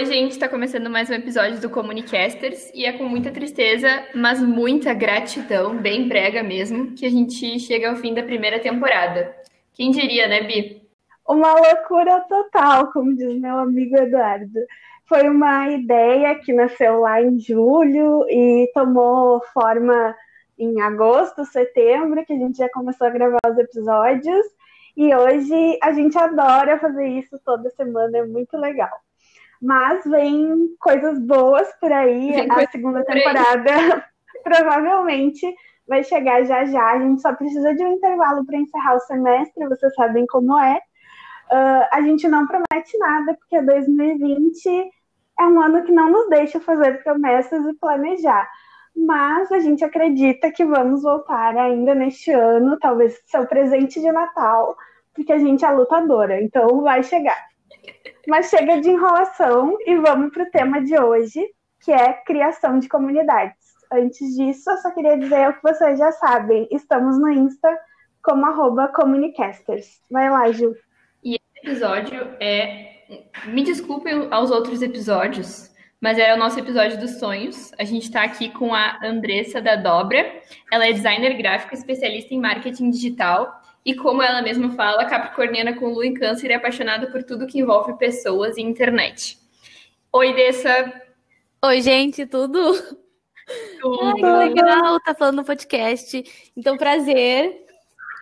Oi, gente, está começando mais um episódio do Comunicasters e é com muita tristeza, mas muita gratidão, bem brega mesmo, que a gente chega ao fim da primeira temporada. Quem diria, né, Bi? Uma loucura total, como diz meu amigo Eduardo. Foi uma ideia que nasceu lá em julho e tomou forma em agosto, setembro, que a gente já começou a gravar os episódios. E hoje a gente adora fazer isso toda semana, é muito legal. Mas vem coisas boas por aí. Vem a segunda temporada provavelmente vai chegar já já. A gente só precisa de um intervalo para encerrar o semestre, vocês sabem como é. Uh, a gente não promete nada, porque 2020 é um ano que não nos deixa fazer promessas e planejar. Mas a gente acredita que vamos voltar ainda neste ano, talvez seu presente de Natal, porque a gente é lutadora, então vai chegar. Mas chega de enrolação e vamos para o tema de hoje, que é criação de comunidades. Antes disso, eu só queria dizer o que vocês já sabem. Estamos no Insta como arroba comunicasters. Vai lá, Ju. E esse episódio é. Me desculpem aos outros episódios, mas é o nosso episódio dos sonhos. A gente está aqui com a Andressa da Dobra. Ela é designer gráfico, especialista em marketing digital e como ela mesma fala, capricorniana com lua em câncer e apaixonada por tudo que envolve pessoas e internet. Oi, Dessa. Oi, gente, tudo? Tudo. Ai, que legal, tá falando no podcast. Então, prazer.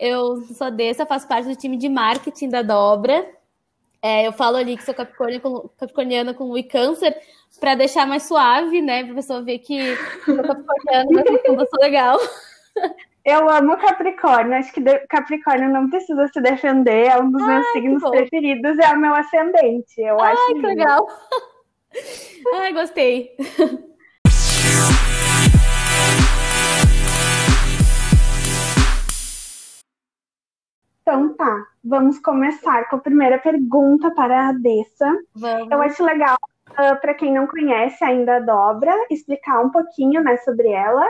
Eu sou a Dessa, faço parte do time de marketing da Dobra. É, eu falo ali que sou capricorniana com, capricorniana com lua e câncer, para deixar mais suave, né? Para a pessoa ver que sou capricorniana, mas eu sou legal. Eu amo Capricórnio. Acho que Capricórnio não precisa se defender. É um dos Ai, meus signos preferidos. É o meu ascendente. Eu Ai, acho que legal. Ai, gostei. Então tá, vamos começar com a primeira pergunta para a Dessa. Vamos. Eu acho legal, uh, ah, para quem não conhece ainda a Dobra, explicar um pouquinho né, sobre ela.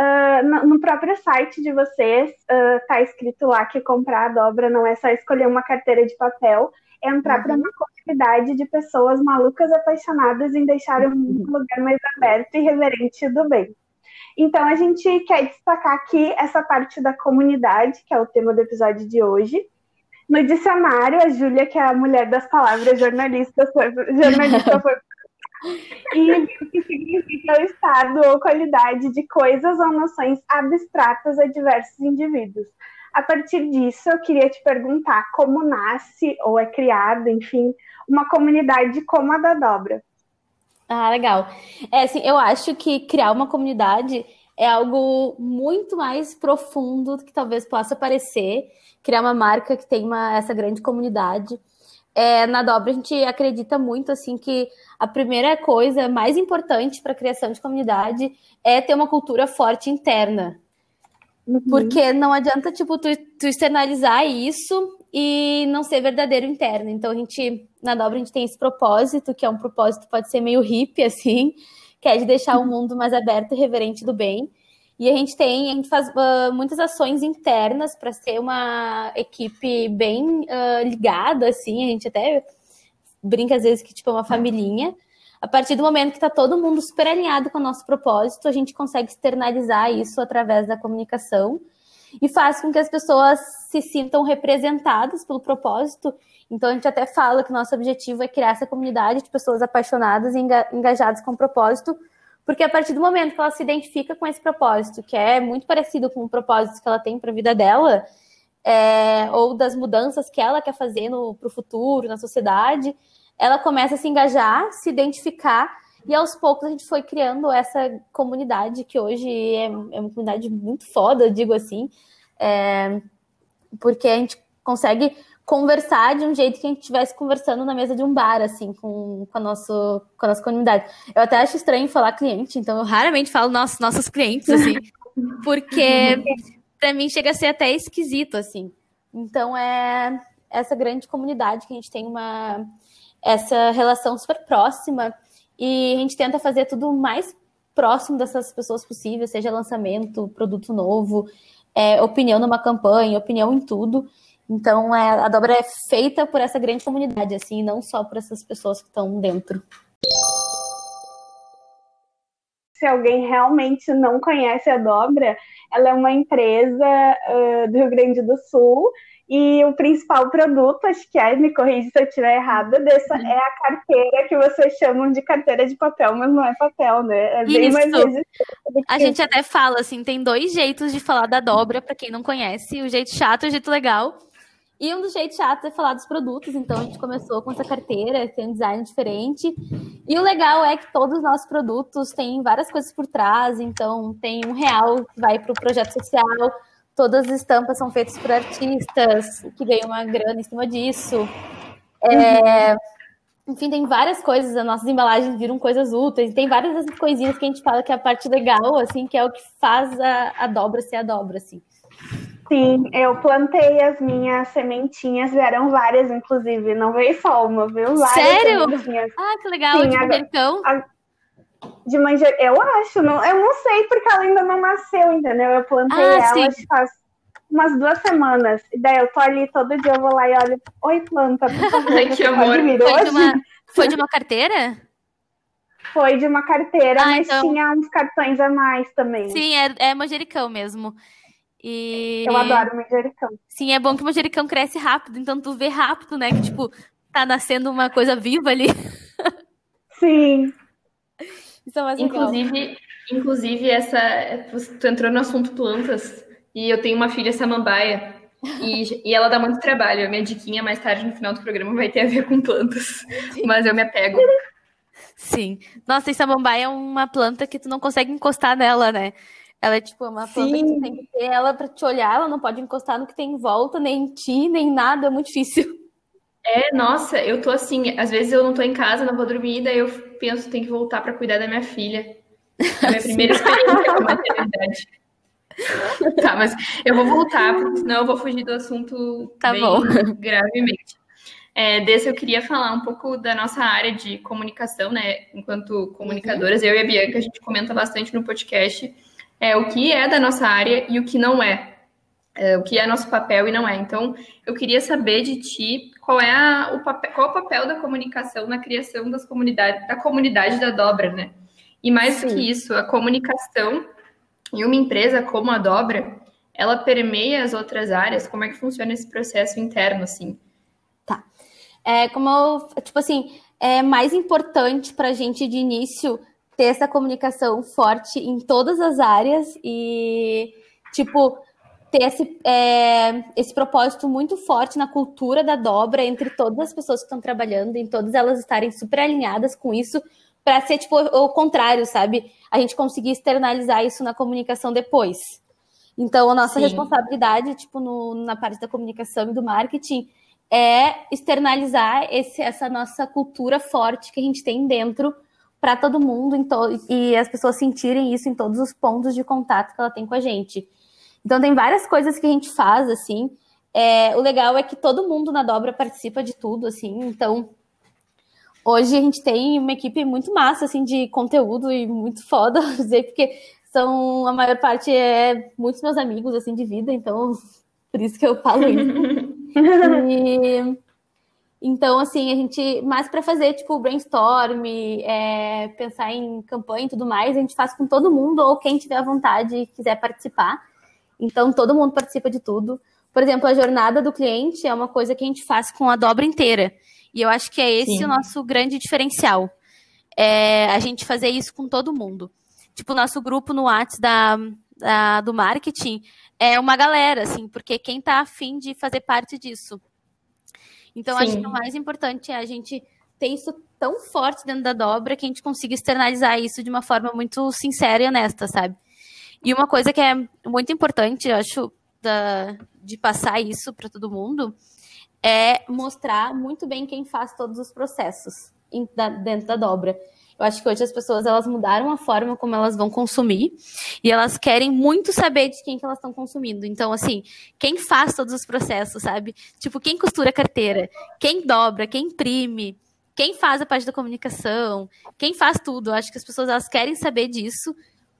Uh, no próprio site de vocês está uh, escrito lá que comprar a dobra não é só escolher uma carteira de papel, é entrar uhum. para uma comunidade de pessoas malucas apaixonadas em deixar um uhum. lugar mais aberto e reverente do bem. Então a gente quer destacar aqui essa parte da comunidade, que é o tema do episódio de hoje. No dicionário, a Júlia, que é a mulher das palavras jornalista, foi, jornalista foi e o que significa o estado ou qualidade de coisas ou noções abstratas a diversos indivíduos. A partir disso, eu queria te perguntar como nasce ou é criada, enfim, uma comunidade como a da Dobra. Ah, legal. É assim, eu acho que criar uma comunidade é algo muito mais profundo do que talvez possa parecer. Criar uma marca que tem uma, essa grande comunidade é, na dobra a gente acredita muito assim que a primeira coisa mais importante para a criação de comunidade é ter uma cultura forte interna. Uhum. Porque não adianta, tipo, tu, tu, externalizar isso e não ser verdadeiro interno. Então, a gente, na dobra, a gente tem esse propósito, que é um propósito, pode ser meio hippie, assim, que é de deixar o mundo mais aberto e reverente do bem. E a gente tem, a gente faz uh, muitas ações internas para ser uma equipe bem uh, ligada, assim, a gente até brinca às vezes que tipo é uma familhinha. A partir do momento que está todo mundo super alinhado com o nosso propósito, a gente consegue externalizar isso através da comunicação e faz com que as pessoas se sintam representadas pelo propósito. Então a gente até fala que nosso objetivo é criar essa comunidade de pessoas apaixonadas e engajadas com o propósito, porque a partir do momento que ela se identifica com esse propósito, que é muito parecido com o propósito que ela tem para a vida dela, é, ou das mudanças que ela quer fazer para o futuro, na sociedade, ela começa a se engajar, se identificar, e aos poucos a gente foi criando essa comunidade, que hoje é, é uma comunidade muito foda, digo assim, é, porque a gente consegue conversar de um jeito que a gente estivesse conversando na mesa de um bar, assim, com, com, a nosso, com a nossa comunidade. Eu até acho estranho falar cliente, então eu raramente falo nossos, nossos clientes, assim, porque para mim chega a ser até esquisito, assim. Então é essa grande comunidade que a gente tem uma essa relação super próxima e a gente tenta fazer tudo o mais próximo dessas pessoas possível, seja lançamento, produto novo, é, opinião numa campanha, opinião em tudo. Então, é, a dobra é feita por essa grande comunidade, assim, não só por essas pessoas que estão dentro. se alguém realmente não conhece a Dobra, ela é uma empresa uh, do Rio Grande do Sul e o principal produto, acho que é, me corrija se eu estiver errada, dessa é a carteira que vocês chamam de carteira de papel, mas não é papel, né? É bem Isso. mais resistente. A gente até fala assim, tem dois jeitos de falar da dobra, para quem não conhece, o jeito chato e o jeito legal. E um dos jeitos chatos é falar dos produtos, então a gente começou com essa carteira, tem um design diferente. E o legal é que todos os nossos produtos têm várias coisas por trás, então tem um real que vai para o projeto social, todas as estampas são feitas por artistas que ganham uma grana em cima disso. É, enfim, tem várias coisas, as nossas embalagens viram coisas úteis, tem várias coisinhas que a gente fala que é a parte legal, assim, que é o que faz a, a dobra ser a dobra, assim. Sim, eu plantei as minhas sementinhas, vieram várias, inclusive, não veio só uma, viu? Várias Sério? sementinhas. Ah, que legal, Sim, de manjericão. De manjericão, eu acho, não, eu não sei porque ela ainda não nasceu, entendeu? Eu plantei Ah, ela sim. faz umas duas semanas. E daí eu tô ali todo dia, eu vou lá e olho, oi planta, por favor, Ai, que amor. Foi de hoje?" uma, foi de uma carteira? Foi de uma carteira, Ah, mas então- tinha uns cartões a mais também. Sim, é, é manjericão mesmo. E... Eu adoro manjericão. Sim, é bom que o manjericão cresce rápido, então tu vê rápido, né? Que, tipo, tá nascendo uma coisa viva ali. Sim, Isso é mais legal. Inclusive, inclusive essa, tu entrou no assunto plantas e eu tenho uma filha samambaia e, e ela dá muito trabalho. A minha diquinha mais tarde no final do programa vai ter a ver com plantas, mas eu me apego. Sim. Nossa, e samambaia é uma planta que tu não consegue encostar nela, né? Ela é tipo uma planta que tu Sim. tem que ter ela pra te olhar, ela não pode encostar no que tem em volta, nem em ti, nem nada, é muito difícil. É, nossa, eu tô assim, às vezes eu não tô em casa, não vou dormir, daí eu penso, tenho que voltar pra cuidar da minha filha. É a minha primeira experiência com maternidade. Tá, mas eu vou voltar, porque senão eu vou fugir do assunto Tá bem bom. gravemente. É, desse eu queria falar um pouco da nossa área de comunicação, né? Enquanto comunicadoras, eu e a Bianca, a gente comenta bastante no podcast é, o que é da nossa área e o que não é. É, o que é nosso papel e não é. Então, eu queria saber de ti qual é a- o papel, qual é o papel da comunicação na criação das comunidades, da comunidade da Dobra, né? E mais do Sim. que isso, a comunicação em uma empresa como a Dobra, ela permeia as outras áreas. Como é que funciona esse processo interno, assim? É como tipo assim, é mais importante pra gente de início ter essa comunicação forte em todas as áreas e, tipo, ter esse, é, esse propósito muito forte na cultura da dobra entre todas as pessoas que estão trabalhando, em todas elas estarem super alinhadas com isso, para ser, tipo, o contrário, sabe? A gente conseguir externalizar isso na comunicação depois. Então, a nossa Sim. responsabilidade, tipo, no- na parte da comunicação e do marketing, é externalizar esse- essa nossa cultura forte que a gente tem dentro para todo mundo to- e as pessoas sentirem isso em todos os pontos de contato que ela tem com a gente. Então tem várias coisas que a gente faz assim. É, o legal é que todo mundo na dobra participa de tudo assim. Então hoje a gente tem uma equipe muito massa assim de conteúdo e muito foda, dizer porque são a maior parte é muitos meus amigos assim de vida. Então por isso que eu falo isso. E, então, assim, a gente, mais para fazer, tipo, brainstorm, é, pensar em campanha e tudo mais, a gente faz com todo mundo, ou quem tiver vontade e quiser participar. Então, todo mundo participa de tudo. Por exemplo, a jornada do cliente é uma coisa que a gente faz com a dobra inteira. E eu acho que é esse Sim. o nosso grande diferencial. É a gente fazer isso com todo mundo. Tipo, o nosso grupo no WhatsApp da, da- do marketing é uma galera, assim, porque quem tá afim de fazer parte disso. Então, acho Sim. que o mais importante é a gente ter isso tão forte dentro da dobra que a gente consiga externalizar isso de uma forma muito sincera e honesta, sabe? E uma coisa que é muito importante, eu acho, da- de passar isso para todo mundo, é mostrar muito bem quem faz todos os processos dentro da dobra. Eu acho que hoje as pessoas elas mudaram a forma como elas vão consumir e elas querem muito saber de quem que elas estão consumindo. Então, assim, quem faz todos os processos, sabe? Tipo, quem costura a carteira, quem dobra, quem imprime, quem faz a parte da comunicação, quem faz tudo. Eu acho que as pessoas elas querem saber disso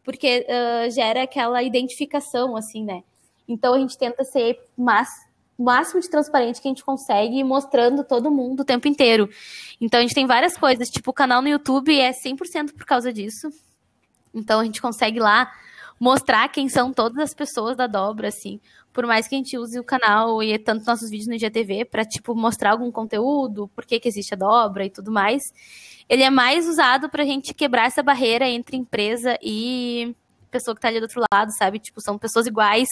porque ah, gera aquela identificação, assim, né? Então a gente tenta ser mas, o máximo de transparente que a gente consegue, mostrando todo mundo o tempo inteiro. Então a gente tem várias coisas, tipo o canal no YouTube é 100% por causa disso. Então a gente consegue lá mostrar quem são todas as pessoas da dobra, assim. Por mais que a gente use o canal e tanto nossos vídeos no IGTV para tipo mostrar algum conteúdo, por que, que existe a dobra e tudo mais, ele é mais usado para a gente quebrar essa barreira entre empresa e pessoa que está ali do outro lado, sabe? Tipo, são pessoas iguais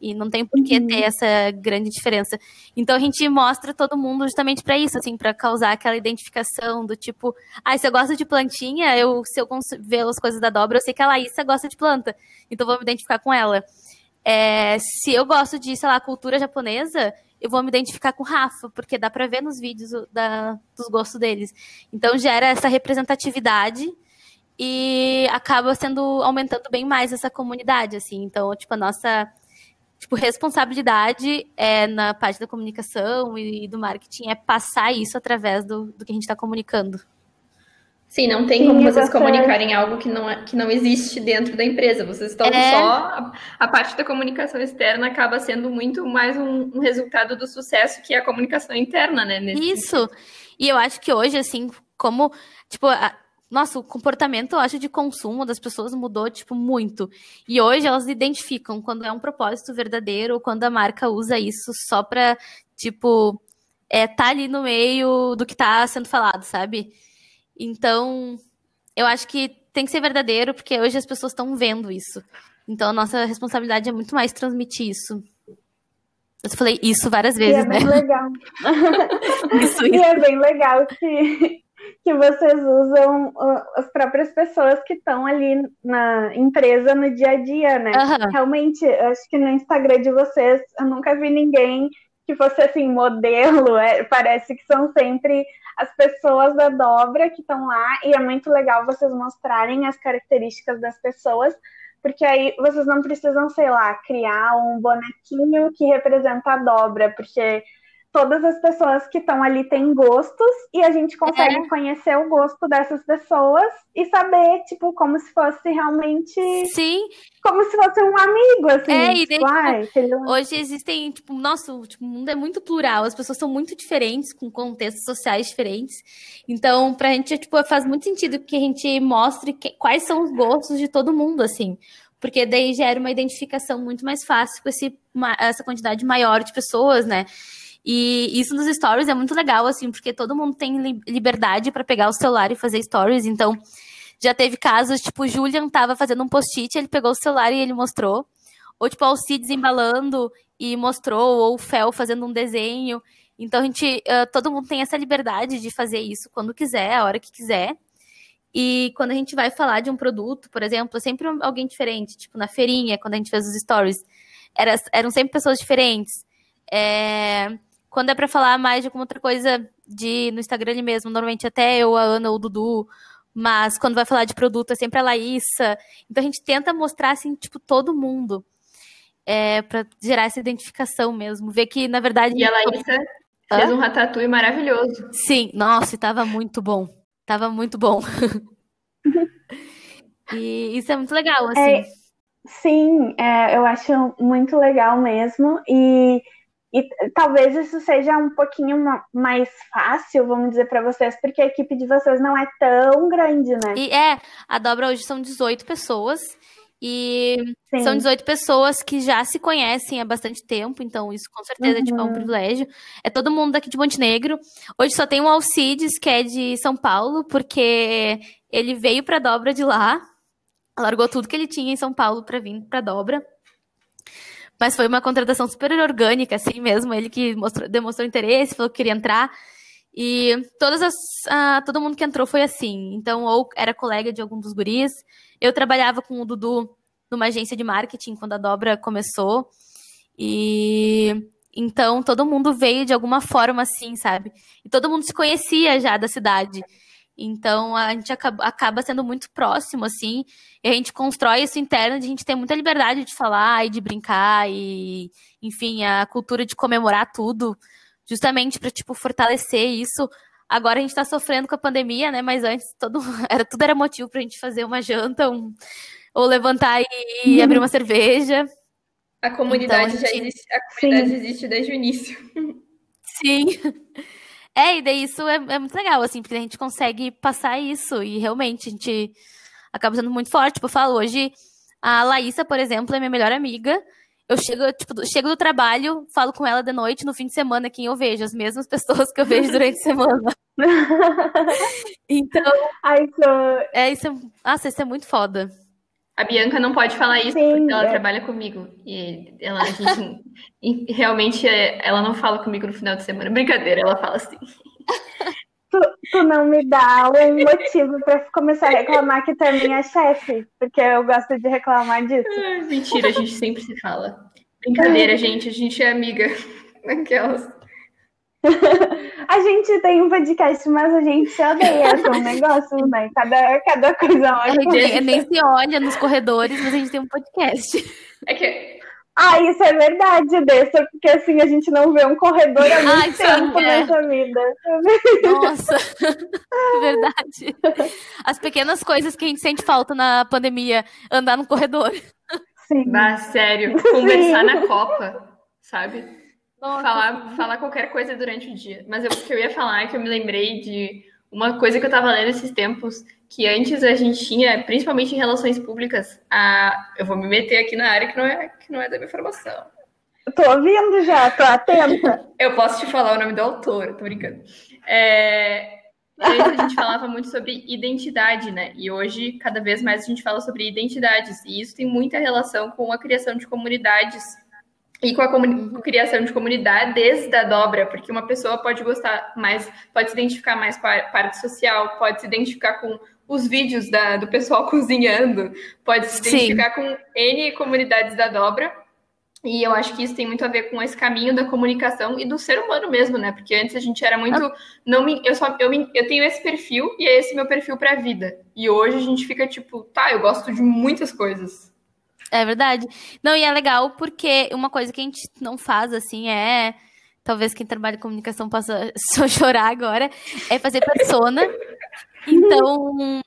e não tem por que uhum. ter essa grande diferença. Então a gente mostra todo mundo justamente para isso, assim, para causar aquela identificação do tipo, ah, se eu gosto de plantinha, eu se eu ver as coisas da dobra, eu sei que a Laísa gosta de planta, então vou me identificar com ela. É, se eu gosto de, sei lá, cultura japonesa, eu vou me identificar com o Rafa, porque dá para ver nos vídeos da, dos gostos deles. Então gera essa representatividade e acaba sendo aumentando bem mais essa comunidade, assim. Então, tipo, a nossa tipo, responsabilidade é na parte da comunicação e do marketing é passar isso através do, do que a gente está comunicando. Sim, não tem Sim, como vocês comunicarem algo que não, é, que não existe dentro da empresa. Vocês estão é... só. A, a, parte da comunicação externa acaba sendo muito mais um, um, resultado do sucesso que a comunicação interna, né? Isso. Sentido. E eu acho que hoje, assim, como. Tipo, a, nossa, o comportamento, eu acho, de consumo das pessoas mudou, tipo, muito. E hoje elas identificam quando é um propósito verdadeiro ou quando a marca usa isso só pra, tipo, é, tá ali no meio do que tá sendo falado, sabe? Então, eu acho que tem que ser verdadeiro, porque hoje as pessoas estão vendo isso. Então, a nossa responsabilidade é muito mais transmitir isso. Eu falei isso várias vezes, e é bem né? legal. isso, isso. E é bem legal que que vocês usam as próprias pessoas que estão ali na empresa no dia a dia, né? Uhum. Realmente, acho que no Instagram de vocês eu nunca vi ninguém que fosse assim, modelo. É, parece que são sempre as pessoas da dobra que estão lá, e é muito legal vocês mostrarem as características das pessoas, porque aí vocês não precisam, sei lá, criar um bonequinho que representa a dobra, porque todas as pessoas que estão ali têm gostos e a gente consegue é. conhecer o gosto dessas pessoas e saber, tipo, como se fosse realmente. Sim. Como se fosse um amigo, assim. É, e tipo, daí, tipo, hoje existem, tipo, nosso tipo, o mundo é muito plural, as pessoas são muito diferentes, com contextos sociais diferentes. Então, pra gente, tipo, faz muito sentido que a gente mostre que, quais são os gostos de todo mundo, assim porque daí gera uma identificação muito mais fácil com esse, essa quantidade maior de pessoas, né? E isso nos stories é muito legal, assim, porque todo mundo tem liberdade para pegar o celular e fazer stories. Então, já teve casos, tipo, o Julian tava fazendo um post-it, ele pegou o celular e ele mostrou. Ou, tipo, a Alcides embalando e mostrou, ou o Fel fazendo um desenho. Então, a gente, uh, todo mundo tem essa liberdade de fazer isso quando quiser, a hora que quiser. E quando a gente vai falar de um produto, por exemplo, é sempre alguém diferente. Tipo, na feirinha, quando a gente fez os stories, era, eram sempre pessoas diferentes. É, quando é para falar mais de alguma outra coisa de no Instagram ali mesmo, normalmente até eu, a Ana ou o Dudu, mas quando vai falar de produto é sempre a Laísa. Então a gente tenta mostrar assim, tipo, todo mundo. É, para gerar essa identificação mesmo, ver que na verdade E a Laísa Hã? fez um ratatouille maravilhoso. Sim, nossa, estava muito bom. Tava muito bom. e isso é muito legal, assim. É, sim, é, eu acho muito legal mesmo. E e talvez isso seja um pouquinho mais fácil, vamos dizer para vocês, porque a equipe de vocês não é tão grande, né? E é, a dobra hoje são 18 pessoas. E Sim. são 18 pessoas que já se conhecem há bastante tempo, então isso com certeza uhum. tipo, é um uhum. privilégio. É todo mundo daqui de Montenegro. Hoje só tem o Alcides, que é de São Paulo, porque ele veio para dobra de lá, largou tudo que ele tinha em São Paulo para vir para dobra. Mas foi uma contratação super orgânica, assim mesmo. Ele que mostrou, demonstrou interesse, falou que queria entrar. E todas as, todo mundo que entrou foi assim. Então, ou era colega de algum dos guris. Eu trabalhava com o Dudu numa agência de marketing quando a dobra começou. E então todo mundo veio de alguma forma assim, sabe? E todo mundo se conhecia já da cidade. Então a gente acaba, sendo muito próximo, assim, e a gente constrói isso interno de a gente ter muita liberdade de falar e de brincar, e enfim, a cultura de comemorar tudo, justamente para tipo, fortalecer isso. Agora a gente está sofrendo com a pandemia, né? Mas antes todo, era, tudo era motivo para a gente fazer uma janta, um, ou levantar e, e abrir uma cerveja. A comunidade então, a gente... já existe, a comunidade Sim. existe desde o início. Sim. É, e daí isso é, é, muito legal, assim, porque a gente consegue passar isso e realmente a gente acaba sendo muito forte. Tipo, eu falo hoje, a Laísa, por exemplo, é minha melhor amiga. Eu chego, tipo, chego do trabalho, falo com ela de noite, no fim de semana, quem eu vejo, as mesmas pessoas que eu vejo durante a semana. então. Ai, isso... É, isso é. Nossa, isso é muito foda. A Bianca não pode falar isso Sim, porque ela é. trabalha comigo. E ela, gente, realmente, é, ela não fala comigo no final de semana. Brincadeira, ela fala assim. Tu, tu não me dá um motivo para começar a reclamar que tu é minha chefe, porque eu gosto de reclamar disso. mentira, a gente sempre se fala. Brincadeira, gente, a gente é amiga. Aquelas. A gente tem um podcast, mas a gente se odeia, é um negócio, né? Cada, cada coisa A gente nem se olha nos corredores, mas a gente tem um podcast. É que. Ah, isso é verdade, Dessa, porque assim a gente não vê um corredor há muito Ai, tempo é. nessa vida. Nossa, verdade. As pequenas coisas que a gente sente falta na pandemia, andar no corredor. Sim. Mas, sério, conversar Sim. na Copa, sabe? Nossa, falar, falar qualquer coisa durante o dia. Mas eu, o que eu ia falar é que eu me lembrei de uma coisa que eu estava lendo esses tempos, que antes a gente tinha, principalmente em relações públicas, a... eu vou me meter aqui na área que não é, que não é da minha formação. Tô ouvindo já, tô atenta. eu posso te falar o nome do autor, tô brincando. É... Antes a gente falava muito sobre identidade, né? E hoje, cada vez mais, a gente fala sobre identidades. E isso tem muita relação com a criação de comunidades e com a criação de comunidades da dobra, porque uma pessoa pode gostar mais, pode se identificar mais com a parte social, pode se identificar com os vídeos da, do pessoal cozinhando, pode se identificar Sim. com N comunidades da dobra. E eu acho que isso tem muito a ver com esse caminho da comunicação e do ser humano mesmo, né? Porque antes a gente era muito. Ah. Não me, eu só eu, me, eu tenho esse perfil e é esse meu perfil para a vida. E hoje a gente fica tipo, tá, eu gosto de muitas coisas. É verdade. Não, e é legal porque uma coisa que a gente não faz, assim, é. Talvez quem trabalha em comunicação possa só chorar agora, é fazer persona. Então,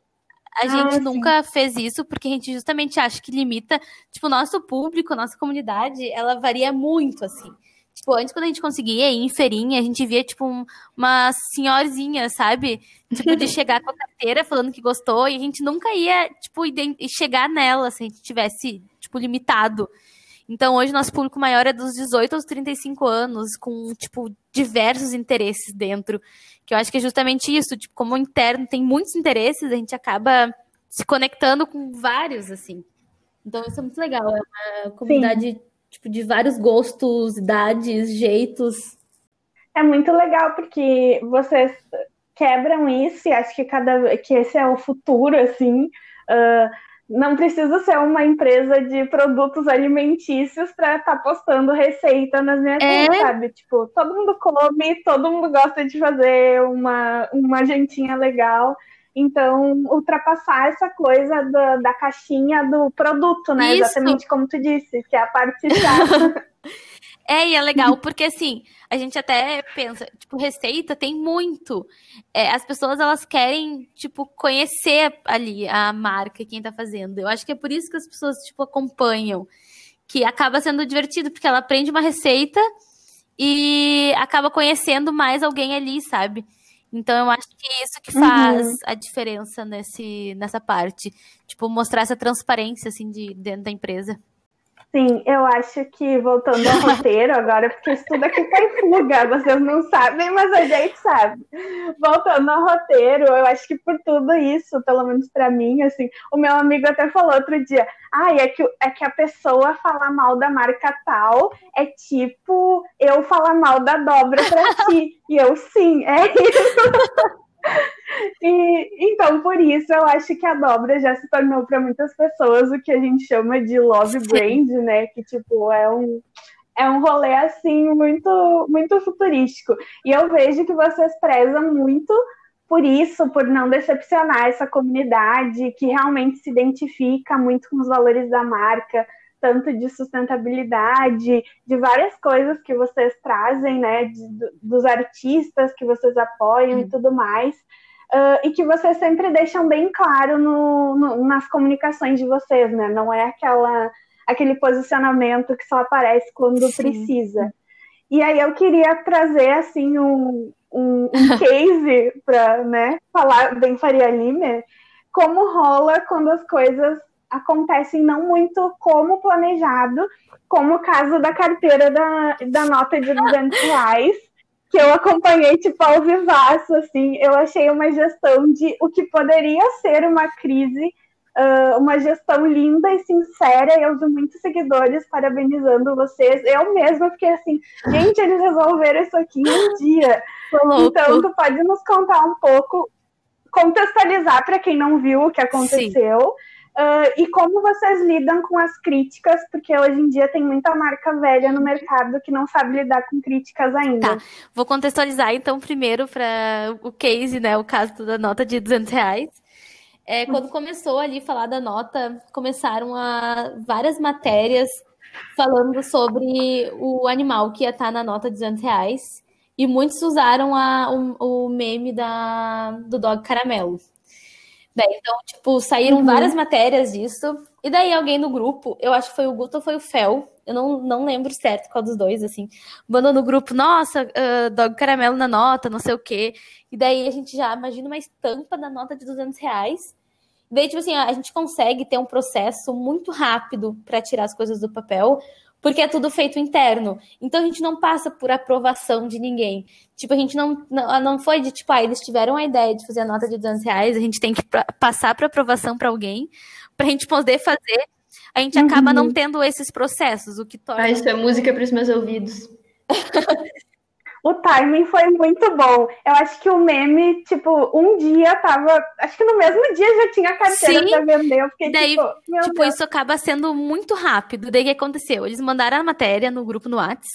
a gente ah, nunca fez isso porque a gente justamente acha que limita. Tipo, o nosso público, nossa comunidade, ela varia muito, assim. Tipo, antes quando a gente conseguia ir em feirinha, a gente via, tipo, um, uma senhorzinha, sabe? Tipo, de chegar com a carteira falando que gostou, e a gente nunca ia, tipo, chegar nela se a gente tivesse, tipo, limitado. Então, hoje, nosso público maior é dos 18 aos 35 anos, com, tipo, diversos interesses dentro. Que eu acho que é justamente isso. Tipo, como o interno tem muitos interesses, a gente acaba se conectando com vários, assim. Então, isso é muito legal. É uma comunidade Sim tipo, de vários gostos, idades, jeitos. É muito legal porque vocês quebram isso e acho que cada que esse é o futuro, assim. Uh, não precisa ser uma empresa de produtos alimentícios para estar tá postando receita nas minhas é. redes, sabe? Tipo, todo mundo come, todo mundo gosta de fazer uma, uma jantinha legal. Então, ultrapassar essa coisa da, da caixinha do produto, né? Isso. Exatamente como tu disse, que é a parte chata. É, e é legal, porque assim, a gente até pensa, tipo, receita tem muito. É, as pessoas, elas querem, tipo, conhecer ali a marca, quem tá fazendo. Eu acho que é por isso que as pessoas, tipo, acompanham. Que acaba sendo divertido, porque ela aprende uma receita e acaba conhecendo mais alguém ali, sabe? Então eu acho que é isso que faz uhum. a diferença nesse, nessa parte. Tipo, mostrar essa transparência assim de dentro da empresa. Sim, eu acho que voltando ao roteiro agora, porque isso tudo aqui foi fuga, vocês não sabem, mas a gente sabe. Voltando ao roteiro, eu acho que por tudo isso, pelo menos para mim, assim, o meu amigo até falou outro dia, ah, é que, é que a pessoa falar mal da marca tal é tipo eu falar mal da dobra pra ti. E eu, sim, é isso. E, então, por isso, eu acho que a dobra já se tornou para muitas pessoas o que a gente chama de love brand, né? Que, tipo, é um, é um rolê, assim, muito, muito futurístico. E eu vejo que vocês prezam muito por isso, por não decepcionar essa comunidade que realmente se identifica muito com os valores da marca, tanto de sustentabilidade, de várias coisas que vocês trazem, né, de, dos artistas que vocês apoiam e tudo mais, uh, e que vocês sempre deixam bem claro no, no, nas comunicações de vocês, né, não é aquela, aquele posicionamento que só aparece quando Sim. precisa. E aí eu queria trazer, assim, um, um, um case para né, falar bem Faria Lima, como rola quando as coisas acontecem não muito como planejado, como o caso da carteira da, da nota de 200 reais, que eu acompanhei, tipo, ao vivaço, assim, eu achei uma gestão de o que poderia ser uma crise, uh, uma gestão linda e sincera, eu vi muitos seguidores parabenizando vocês, eu mesma fiquei assim, gente, eles resolveram isso aqui em um dia, então tu pode nos contar um pouco, contextualizar para quem não viu o que aconteceu, Sim Uh, e como vocês lidam com as críticas, porque hoje em dia tem muita marca velha no mercado que não sabe lidar com críticas ainda. Tá, vou contextualizar então primeiro para o case, né, o caso da nota de 200 reais. É, quando começou ali falar da nota, começaram a várias matérias falando sobre o animal que ia estar na nota de 200 reais. E muitos usaram a, o, o meme da, do dog caramelo. Daí, então, tipo, saíram uhum. várias matérias disso. E daí alguém no grupo, eu acho que foi o Guto ou foi o Fel, eu não, não lembro certo qual dos dois, assim, mandou no grupo, nossa, uh, dog caramelo na nota, não sei o quê. E daí a gente já imagina uma estampa da nota de 200 reais. E daí, tipo assim, a gente consegue ter um processo muito rápido para tirar as coisas do papel, porque é tudo feito interno. Então a gente não passa por aprovação de ninguém. Tipo, a gente não, não, não foi de tipo, ah, eles tiveram a ideia de fazer a nota de 200 reais, a gente tem que passar para aprovação para alguém, para a gente poder fazer. A gente uhum. acaba não tendo esses processos, o que torna. Ah, isso é música para os meus ouvidos. o timing foi muito bom. Eu acho que o meme, tipo, um dia tava. Acho que no mesmo dia já tinha carteira Sim. pra vender. Eu fiquei Daí, tipo, tipo isso acaba sendo muito rápido. Daí o que aconteceu? Eles mandaram a matéria no grupo no Whats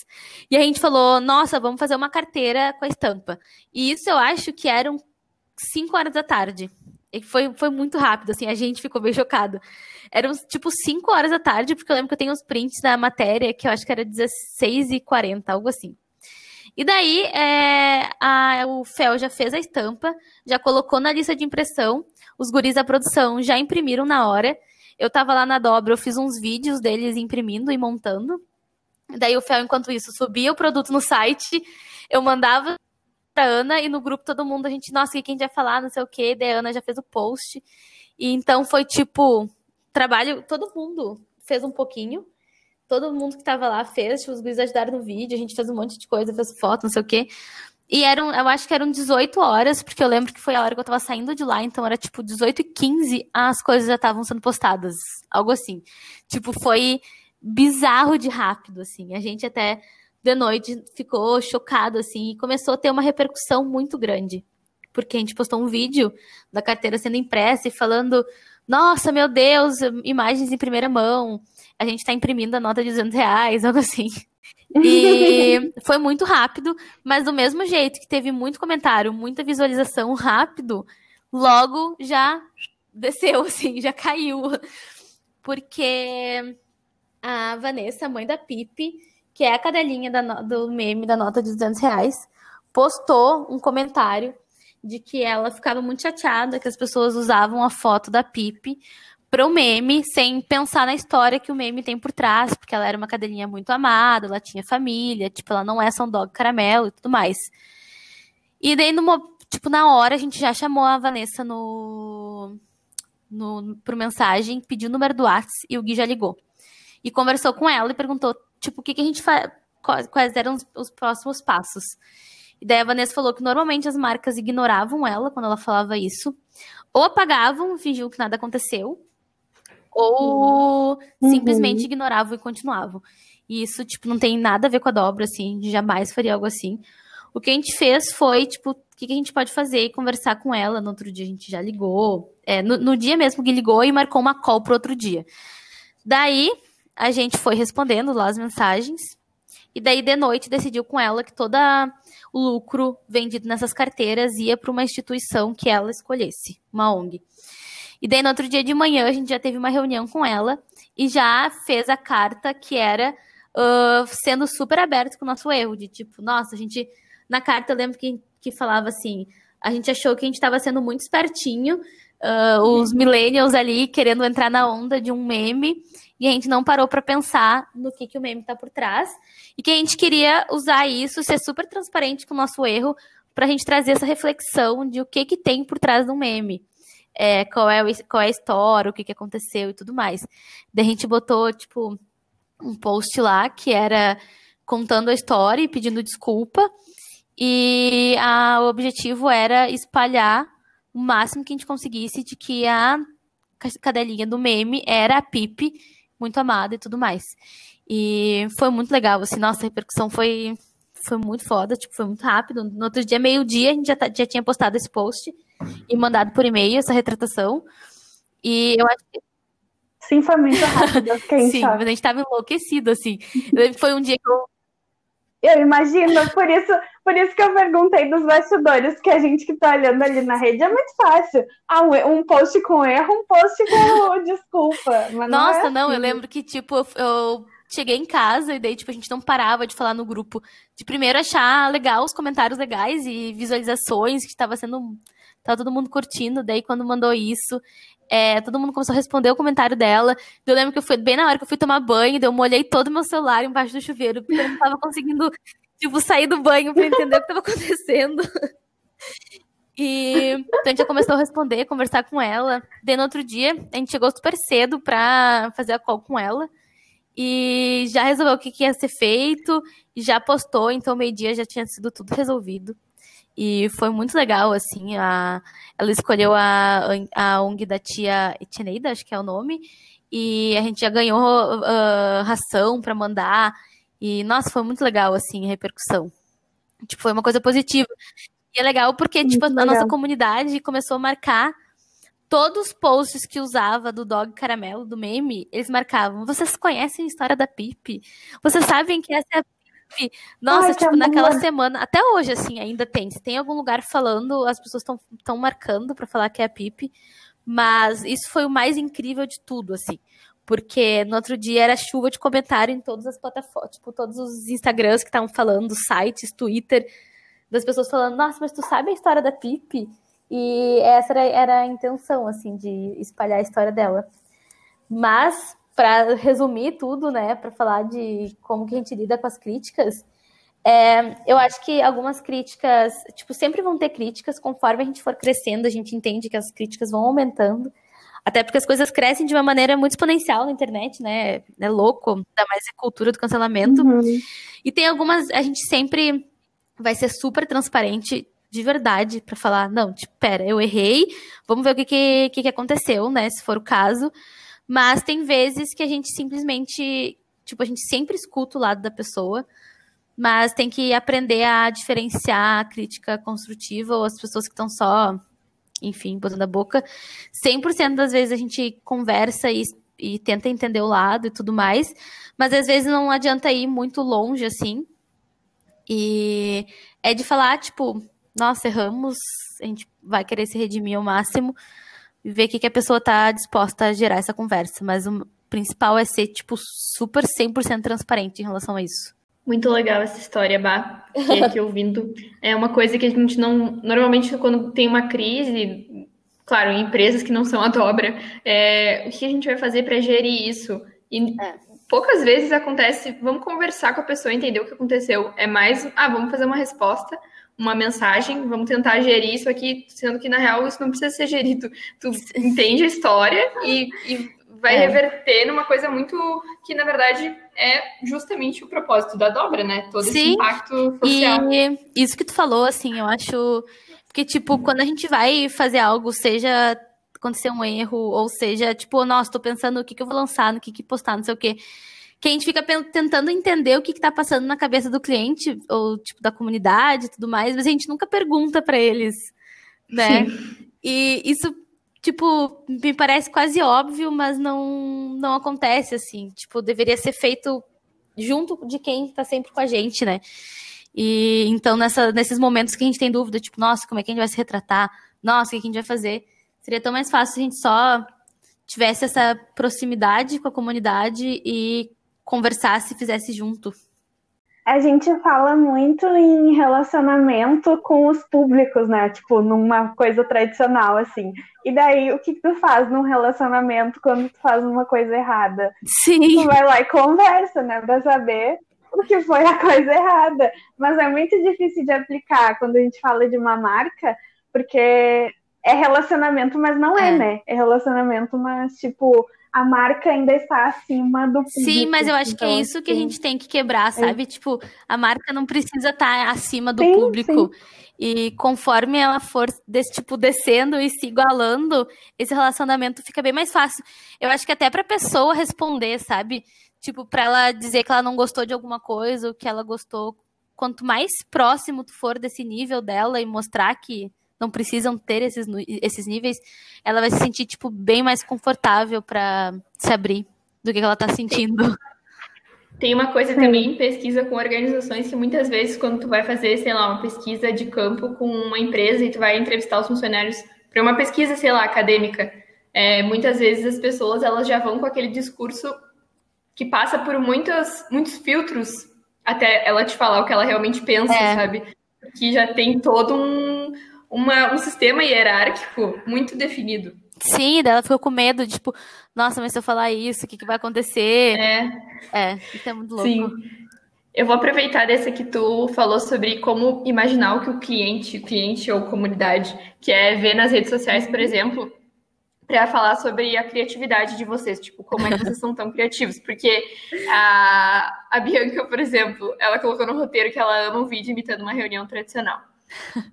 e a gente falou: nossa, vamos fazer uma carteira com a estampa. E isso eu acho que eram 5 horas da tarde. E foi, foi muito rápido, assim, a gente ficou bem chocado. Eram, tipo, 5 horas da tarde, porque eu lembro que eu tenho os prints da matéria, que eu acho que era 16h40, algo assim. E daí, é, a, o Fel já fez a estampa, já colocou na lista de impressão, os guris da produção já imprimiram na hora. Eu tava lá na dobra, eu fiz uns vídeos deles imprimindo e montando. Daí o Fel, enquanto isso, subia o produto no site, eu mandava pra Ana e no grupo todo mundo, a gente, nossa, o que a gente vai falar, não sei o quê. Daí a Ana já fez o post. E então foi tipo, trabalho, todo mundo fez um pouquinho todo mundo que tava lá fez, tipo, os guris ajudaram no vídeo, a gente fez um monte de coisa, fez foto, não sei o quê. E eram, eu acho que eram 18 horas, porque eu lembro que foi a hora que eu tava saindo de lá, então era tipo 18 e 15, as coisas já estavam sendo postadas. Algo assim. Tipo, foi bizarro de rápido, assim. A gente até de noite ficou chocado, assim, e começou a ter uma repercussão muito grande. Porque a gente postou um vídeo da carteira sendo impressa e falando: nossa, meu Deus, imagens em primeira mão a gente está imprimindo a nota de 200 reais, algo assim. E foi muito rápido, mas do mesmo jeito que teve muito comentário, muita visualização rápido, logo já desceu, assim, já caiu. Porque a Vanessa, mãe da Pipe, que é a cadelinha da, do meme da nota de 200 reais, postou um comentário de que ela ficava muito chateada que as pessoas usavam a foto da Pipe para o meme, sem pensar na história que o meme tem por trás, porque ela era uma cadelinha muito amada, ela tinha família, tipo, ela não é só um dog caramelo e tudo mais. E daí, numa, tipo, na hora, a gente já chamou a Vanessa no, no, por mensagem, pediu o número do WhatsApp e o Gui já ligou. E conversou com ela e perguntou, tipo, o que, que a gente faz, quais eram os, os próximos passos. E daí a Vanessa falou que normalmente as marcas ignoravam ela quando ela falava isso, ou apagavam, fingiam que nada aconteceu, ou uhum. simplesmente ignoravam e continuavam. E isso, tipo, não tem nada a ver com a dobra, assim, jamais faria algo assim. O que a gente fez foi, tipo, o que a gente pode fazer e conversar com ela. No outro dia a gente já ligou. É, no, no dia mesmo que ligou e marcou uma call pro outro dia. Daí, a gente foi respondendo lá as mensagens. E daí, de noite, decidiu com ela que todo o lucro vendido nessas carteiras ia para uma instituição que ela escolhesse, uma ONG. E daí, no outro dia de manhã, a gente já teve uma reunião com ela e já fez a carta que era uh, sendo super aberto com o nosso erro, de tipo, nossa, a gente. Na carta eu lembro que, que falava assim: a gente achou que a gente estava sendo muito espertinho, uh, os millennials ali querendo entrar na onda de um meme, e a gente não parou para pensar no que, que o meme está por trás, e que a gente queria usar isso, ser super transparente com o nosso erro, para a gente trazer essa reflexão de o que, que tem por trás do meme. é, qual, é, qual é a história, o que, que aconteceu e tudo mais. Daí a gente botou, tipo, um post lá que era contando a história e pedindo desculpa. E a, o objetivo era espalhar o máximo que a gente conseguisse de que a cadelinha do meme era a Pipe, muito amada e tudo mais. E foi muito legal, assim, nossa, a repercussão foi, foi muito foda, tipo, foi muito rápido. No outro dia, meio-dia, a gente já, tá, já tinha postado esse post e mandado por e-mail essa retratação. E eu acho que. Sim, foi muito rápido. Sim, mas a gente tava enlouquecido, assim. Foi um dia que eu eu imagino, por isso, por isso que eu perguntei dos bastidores, que a gente que tá olhando ali na rede é muito fácil. Ah, um post com erro, um post com desculpa. Nossa, não, é não assim. eu lembro que, tipo, eu cheguei em casa e daí, tipo, a gente não parava de falar no grupo. De primeiro achar legal os comentários legais e visualizações que tava sendo. Tava todo mundo curtindo. Daí, quando mandou isso, é, todo mundo começou a responder o comentário dela. Eu lembro que eu fui bem na hora que eu fui tomar banho, eu molhei todo o meu celular embaixo do chuveiro, porque eu não tava conseguindo, tipo, sair do banho pra entender o que tava acontecendo. E então a gente já começou a responder, conversar com ela. Daí no outro dia, a gente chegou super cedo pra fazer a call com ela. E já resolveu o que, que ia ser feito, já postou, então meio-dia já tinha sido tudo resolvido. E foi muito legal, assim, a, ela escolheu a, a ONG da tia Etneida, acho que é o nome, e a gente já ganhou uh, ração para mandar, e, nossa, foi muito legal, assim, a repercussão. Tipo, foi uma coisa positiva. E é legal porque, muito tipo, legal. a nossa comunidade começou a marcar todos os posts que usava do Dog Caramelo, do meme, eles marcavam. Vocês conhecem a história da Pipe? Vocês sabem que essa é a nossa, Ai, tipo, naquela amor. semana, até hoje, assim, ainda tem. Se tem algum lugar falando, as pessoas estão marcando para falar que é a Pipe. Mas isso foi o mais incrível de tudo, assim. Porque no outro dia era chuva de comentário em todas as plataformas, tipo, todos os Instagrams que estavam falando, sites, Twitter, das pessoas falando, nossa, mas tu sabe a história da Pipe? E essa era, era a intenção, assim, de espalhar a história dela. Mas para resumir tudo, né, para falar de como que a gente lida com as críticas, é, eu acho que algumas críticas, tipo, sempre vão ter críticas, conforme a gente for crescendo, a gente entende que as críticas vão aumentando, até porque as coisas crescem de uma maneira muito exponencial na internet, né, é louco, ainda mais a cultura do cancelamento, uhum. e tem algumas, a gente sempre vai ser super transparente de verdade para falar, não, tipo, pera, eu errei, vamos ver o que, que, que aconteceu, né, se for o caso, mas tem vezes que a gente simplesmente, tipo, a gente sempre escuta o lado da pessoa, mas tem que aprender a diferenciar a crítica construtiva ou as pessoas que estão só, enfim, botando a boca. 100% das vezes a gente conversa e, e tenta entender o lado e tudo mais, mas às vezes não adianta ir muito longe assim. E é de falar, tipo, nossa, erramos, a gente vai querer se redimir ao máximo, e ver o que, que a pessoa tá disposta a gerar essa conversa. Mas o principal é ser, tipo, super 100% transparente em relação a isso. Muito legal essa história, Bah, que aqui ouvindo. É uma coisa que a gente não. Normalmente, quando tem uma crise, claro, em empresas que não são a dobra, é, o que a gente vai fazer para gerir isso? E é. poucas vezes acontece, vamos conversar com a pessoa, entender o que aconteceu. É mais, ah, vamos fazer uma resposta uma mensagem, vamos tentar gerir isso aqui, sendo que na real isso não precisa ser gerido. Tu entende a história e, e vai é. reverter numa coisa muito que, na verdade, é justamente o propósito da dobra, né? Todo Sim, esse impacto social. E isso que tu falou, assim, eu acho. Porque, tipo, quando a gente vai fazer algo, seja acontecer um erro, ou seja, tipo, nossa, tô pensando o que, que eu vou lançar, no que, que postar, não sei o quê que a gente fica tentando entender o que está passando na cabeça do cliente, ou tipo, da comunidade e tudo mais, mas a gente nunca pergunta para eles, né? Sim. E isso, tipo, me parece quase óbvio, mas não, não acontece assim. Tipo, deveria ser feito junto de quem está sempre com a gente, né? E então, nessa, nesses momentos que a gente tem dúvida, tipo, nossa, como é que a gente vai se retratar? Nossa, o que a gente vai fazer? Seria tão mais fácil se a gente só tivesse essa proximidade com a comunidade e conversasse e fizesse junto. A gente fala muito em relacionamento com os públicos, né? Tipo, numa coisa tradicional, assim. E daí, o que tu faz num relacionamento quando tu faz uma coisa errada? Sim. Tu vai lá e conversa, né? Pra saber o que foi a coisa errada. Mas é muito difícil de aplicar quando a gente fala de uma marca, porque é relacionamento, mas não é, é, né? É relacionamento, mas, tipo, a marca ainda está acima do público. Sim, mas eu acho então, que é então, isso que a gente tem que quebrar, é sabe? É. Tipo, a marca não precisa estar acima do sim, público. Sim. E conforme ela for desse tipo descendo e se igualando, esse relacionamento fica bem mais fácil. Eu acho que até para a pessoa responder, sabe? Tipo, para ela dizer que ela não gostou de alguma coisa, ou que ela gostou, quanto mais próximo tu for desse nível dela e mostrar que não precisam ter esses, esses níveis, ela vai se sentir, tipo, bem mais confortável para se abrir do que ela tá sentindo. Tem uma coisa também em pesquisa com organizações que muitas vezes, quando tu vai fazer, sei lá, uma pesquisa de campo com uma empresa e tu vai entrevistar os funcionários para uma pesquisa, sei lá, acadêmica, é, muitas vezes as pessoas elas já vão com aquele discurso que passa por muitos, muitos filtros até ela te falar o que ela realmente pensa, é. sabe? Que já tem todo um, uma, um sistema hierárquico muito definido. Sim, ela ficou com medo, tipo, nossa, mas se eu falar isso, o que, que vai acontecer? É. É, isso é muito louco. Sim. Eu vou aproveitar dessa que tu falou sobre como imaginar o que o cliente, cliente ou comunidade quer ver nas redes sociais, por exemplo, para falar sobre a criatividade de vocês, tipo, como é que vocês são tão criativos, porque a, a Bianca, por exemplo, ela colocou no roteiro que ela ama um vídeo imitando uma reunião tradicional.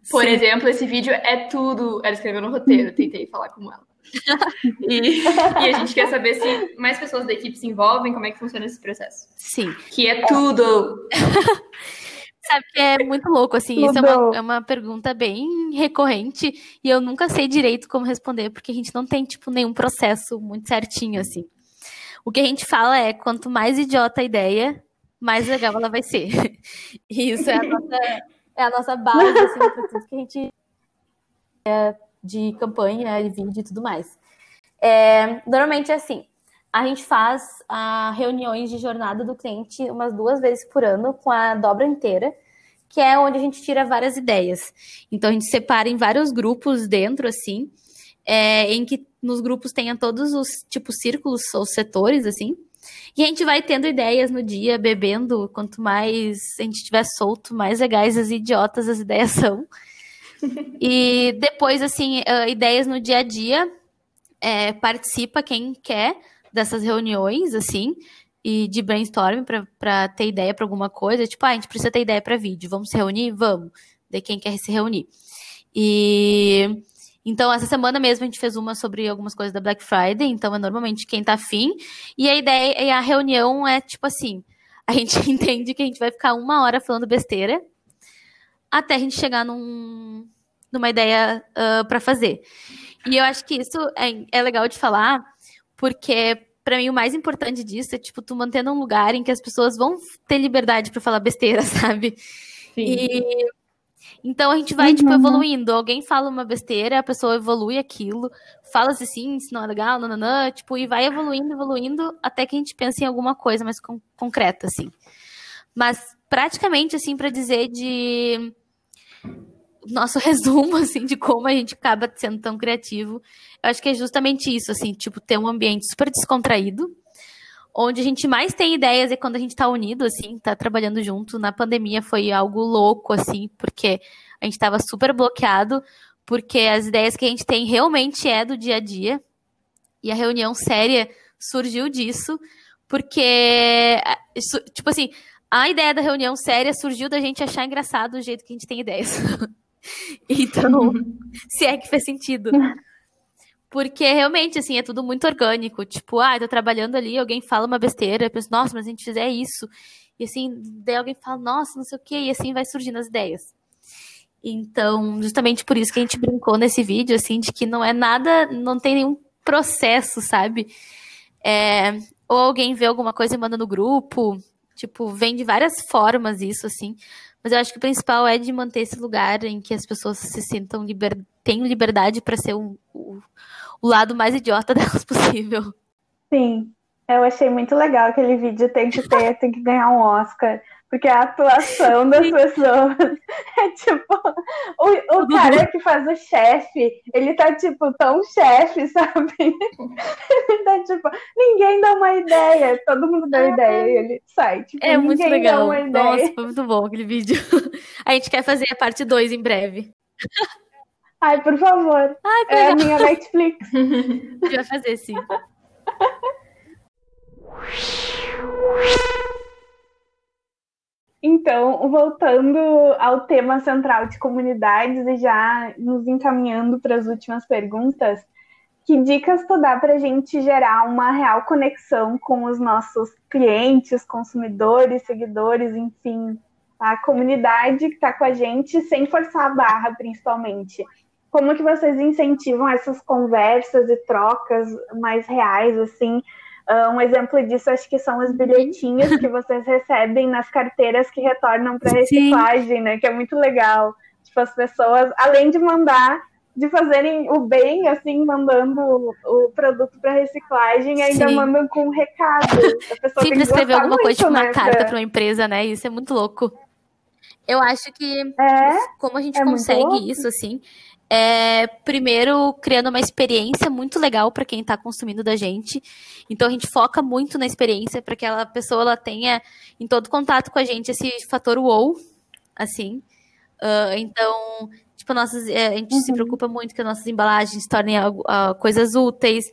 Por Sim. exemplo, esse vídeo é tudo. Ela escreveu no roteiro, tentei falar com ela. E, e, a gente quer saber se mais pessoas da equipe se envolvem, como é que funciona esse processo. Sim. Que é tudo. Sabe que é muito louco, assim, isso é uma, é uma pergunta bem recorrente e eu nunca sei direito como responder, porque a gente não tem, tipo, nenhum processo muito certinho, assim. O que a gente fala é, quanto mais idiota a ideia, mais legal ela vai ser. E isso é a nossa, é a nossa base, assim, para tudo que a gente é de campanha, de vídeo e tudo mais. É, normalmente é assim, a gente faz a reuniões de jornada do cliente umas duas vezes por ano com a dobra inteira, que é onde a gente tira várias ideias. Então a gente separa em vários grupos dentro, assim, é, em que nos grupos tenha todos os tipos círculos ou setores, assim. E a gente vai tendo ideias no dia, bebendo. Quanto mais a gente estiver solto, mais legais as idiotas as ideias são. e depois, assim, uh, ideias no dia a dia. É, participa quem quer dessas reuniões, assim, e de brainstorming para ter ideia para alguma coisa. Tipo, ah, a gente precisa ter ideia para vídeo. Vamos se reunir? Vamos. De quem quer se reunir. E então, essa semana mesmo a gente fez uma sobre algumas coisas da Black Friday, então é normalmente quem tá afim. E a ideia, e a reunião é tipo assim: a gente entende que a gente vai ficar uma hora falando besteira até a gente chegar num, numa ideia uh, para fazer. E eu acho que isso é, é legal de falar, porque para mim o mais importante disso é tipo tu mantendo um lugar em que as pessoas vão ter liberdade para falar besteira, sabe? Sim. E então a gente vai, tipo, uhum. tipo, evoluindo. Alguém fala uma besteira, a pessoa evolui aquilo, fala se sim, se não é legal, nananã, tipo, e vai evoluindo, evoluindo, até que a gente pense em alguma coisa mais con concreta, assim. Mas praticamente, assim, para dizer de nosso resumo, assim, de como a gente acaba sendo tão criativo, eu acho que é justamente isso, assim, tipo, ter um ambiente super descontraído, onde a gente mais tem ideias é quando a gente tá unido, assim, tá trabalhando junto. Na pandemia foi algo louco, assim, porque a gente tava super bloqueado, porque as ideias que a gente tem realmente é do dia a dia. E a reunião séria surgiu disso, porque, tipo assim, a ideia da reunião séria surgiu da gente achar engraçado o jeito que a gente tem ideias. então, se é que fez sentido. Porque realmente, assim, é tudo muito orgânico. Tipo, ah, tô trabalhando ali, alguém fala uma besteira, eu penso, nossa, mas a gente fizer isso. E assim, daí alguém fala, nossa, não sei o quê, e assim vai surgindo as ideias. Então, justamente por isso que a gente brincou nesse vídeo, assim, de que não é nada, não tem nenhum processo, sabe? É, ou alguém vê alguma coisa e manda no grupo, tipo, vem de várias formas isso, assim. Mas eu acho que o principal é de manter esse lugar em que as pessoas se sintam liber... tenham liberdade para ser o, o lado mais idiota delas possível. Sim, eu achei muito legal aquele vídeo. Tem que ter, tem que ganhar um Oscar. Porque a atuação das pessoas é tipo. O, o cara que faz o chefe, ele tá, tipo, tão chefe, sabe? Ele tá, tipo, ninguém dá uma ideia. Todo mundo dá ideia e ele sai. Tipo, é muito legal. Nossa, foi muito bom aquele vídeo. A gente quer fazer a parte 2 em breve. Ai, por favor. Ai, é a minha Netflix. a gente vai fazer sim. Então, voltando ao tema central de comunidades e já nos encaminhando para as últimas perguntas, que dicas tu dá para a gente gerar uma real conexão com os nossos clientes, consumidores, seguidores, enfim, a comunidade que está com a gente, sem forçar a barra, principalmente? Como que vocês incentivam essas conversas e trocas mais reais, assim, Uh, um exemplo disso acho que são os bilhetinhos que vocês recebem nas carteiras que retornam para reciclagem, né? Que é muito legal. Tipo, as pessoas, além de mandar, de fazerem o bem, assim, mandando o produto para reciclagem, ainda Sim. mandam com um recado. A pessoa Sempre escrever alguma coisa, tipo uma carta para uma empresa, né? Isso é muito louco. Eu acho que é, como a gente é consegue isso, assim, é, primeiro, criando uma experiência muito legal para quem está consumindo da gente. Então, a gente foca muito na experiência para que aquela pessoa ela tenha, em todo contato com a gente, esse fator wow, assim. Uh, então, tipo, nossas, é, a gente uhum. se preocupa muito que as nossas embalagens se tornem uh, coisas úteis.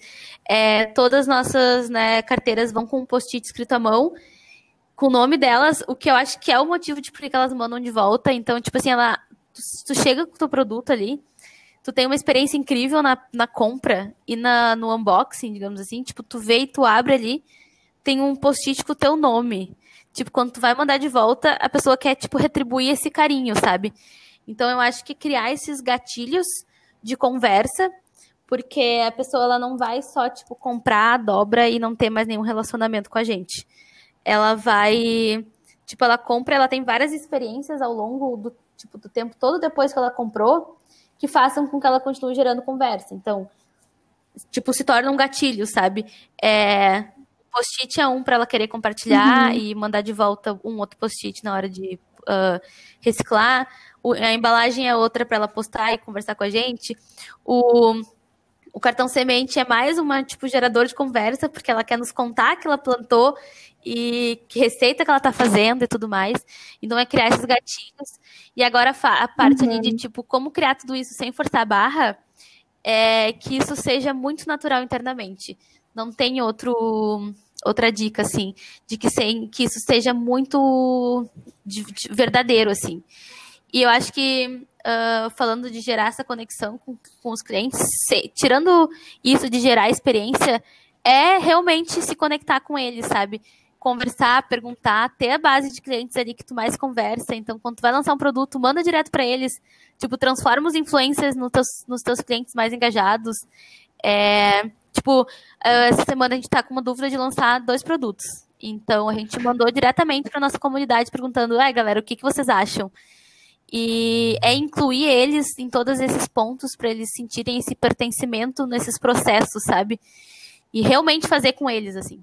É, todas as nossas né, carteiras vão com um post-it escrito à mão com o nome delas, o que eu acho que é o motivo de por que elas mandam de volta. Então, tipo assim, ela, tu, tu chega com o teu produto ali, tu tem uma experiência incrível na, na compra e na, no unboxing, digamos assim. Tipo, tu vê e tu abre ali, tem um post-it com o teu nome. Tipo, quando tu vai mandar de volta, a pessoa quer, tipo, retribuir esse carinho, sabe? Então, eu acho que criar esses gatilhos de conversa, porque a pessoa, ela não vai só, tipo, comprar dobra e não ter mais nenhum relacionamento com a gente. Ela vai... Tipo, ela compra, ela tem várias experiências ao longo do, tipo, do tempo todo depois que ela comprou, que façam com que ela continue gerando conversa. Então, tipo, se torna um gatilho, sabe? É, post-it é um para ela querer compartilhar uhum. e mandar de volta um outro post-it na hora de uh, reciclar. O, a embalagem é outra para ela postar e conversar com a gente. O, o cartão semente é mais uma tipo gerador de conversa, porque ela quer nos contar que ela plantou e que receita que ela tá fazendo e tudo mais. Então é criar esses gatilhos. E agora a parte uhum. ali de tipo como criar tudo isso sem forçar a barra é que isso seja muito natural internamente. Não tem outro outra dica assim de que sem que isso seja muito de, de, verdadeiro assim. E eu acho que uh, falando de gerar essa conexão com, com os clientes, se, tirando isso de gerar experiência, é realmente se conectar com eles, sabe? conversar, perguntar, ter a base de clientes ali que tu mais conversa. Então, quando tu vai lançar um produto, manda direto para eles. Tipo, transforma os influencers no teus, nos teus clientes mais engajados. É, tipo, eh, essa semana a gente está com uma dúvida de lançar dois produtos. Então, a gente mandou diretamente para nossa comunidade perguntando: ai, galera, o que, que vocês acham? E é incluir eles em todos esses pontos para eles sentirem esse pertencimento nesses processos, sabe? E realmente fazer com eles, assim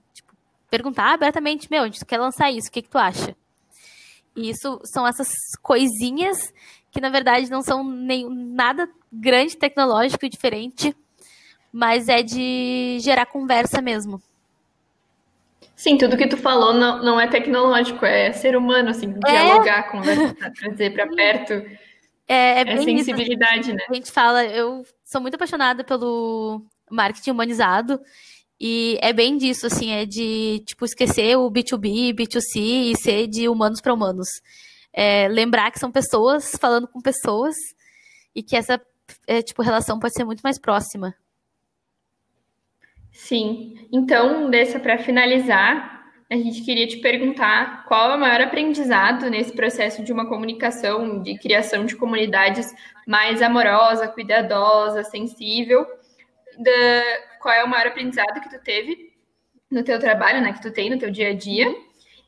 perguntar abertamente, meu, a gente quer lançar isso, o que, que tu acha? E isso são essas coisinhas que, na verdade, não são nem, nada grande, tecnológico e diferente, mas é de gerar conversa mesmo. Sim, tudo que tu falou não, não é tecnológico, é ser humano, assim, é. dialogar, conversar, trazer para perto. É, é, é sensibilidade, isso. né? A gente fala, eu sou muito apaixonada pelo marketing humanizado e é bem disso, assim, é de, tipo, esquecer o B2B, B2C e ser de humanos para humanos. É, lembrar que são pessoas falando com pessoas e que essa, é, tipo, relação pode ser muito mais próxima. Sim. Então, dessa para finalizar, a gente queria te perguntar qual é o maior aprendizado nesse processo de uma comunicação, de criação de comunidades mais amorosa, cuidadosa, sensível, da, qual é o maior aprendizado que tu teve no teu trabalho, né, que tu tem no teu dia a dia,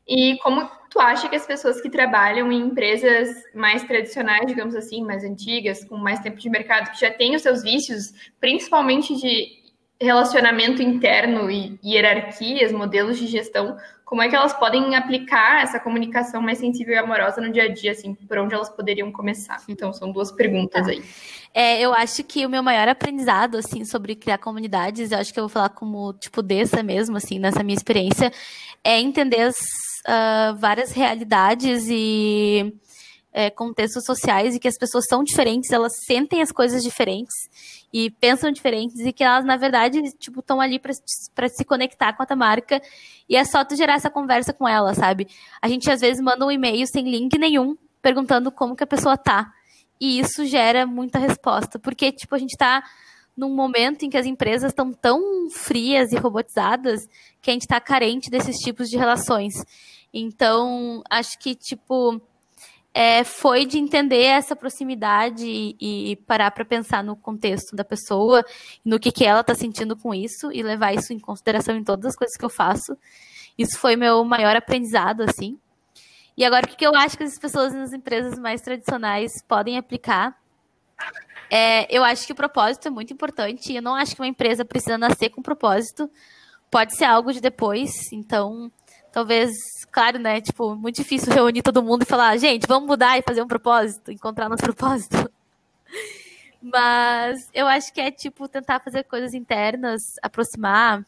e como tu acha que as pessoas que trabalham em empresas mais tradicionais, digamos assim, mais antigas, com mais tempo de mercado, que já têm os seus vícios, principalmente de relacionamento interno e hierarquias, modelos de gestão, como é que elas podem aplicar essa comunicação mais sensível e amorosa no dia a dia, assim, por onde elas poderiam começar? Então, são duas perguntas aí. É, eu acho que o meu maior aprendizado, assim, sobre criar comunidades, eu acho que eu vou falar como, tipo, dessa mesmo, assim, nessa minha experiência, é entender as uh, várias realidades e é, contextos sociais e que as pessoas são diferentes, elas sentem as coisas diferentes e pensam diferentes e que elas, na verdade, tipo, estão ali para se conectar com a tua marca e é só tu gerar essa conversa com ela, sabe? A gente às vezes manda um e-mail sem link nenhum perguntando como que a pessoa tá. E isso gera muita resposta, porque tipo, a gente tá num momento em que as empresas estão tão frias e robotizadas que a gente está carente desses tipos de relações. Então, acho que, tipo, é, foi de entender essa proximidade e, e parar para pensar no contexto da pessoa, no que, que ela está sentindo com isso e levar isso em consideração em todas as coisas que eu faço. Isso foi meu maior aprendizado, assim. E agora, o que, que eu acho que as pessoas nas empresas mais tradicionais podem aplicar? É, eu acho que o propósito é muito importante. Eu não acho que uma empresa precisa nascer com propósito. Pode ser algo de depois. Então, talvez, claro, né? Tipo, muito difícil reunir todo mundo e falar, gente, vamos mudar e fazer um propósito, encontrar nosso propósito. Mas eu acho que é tipo tentar fazer coisas internas, aproximar.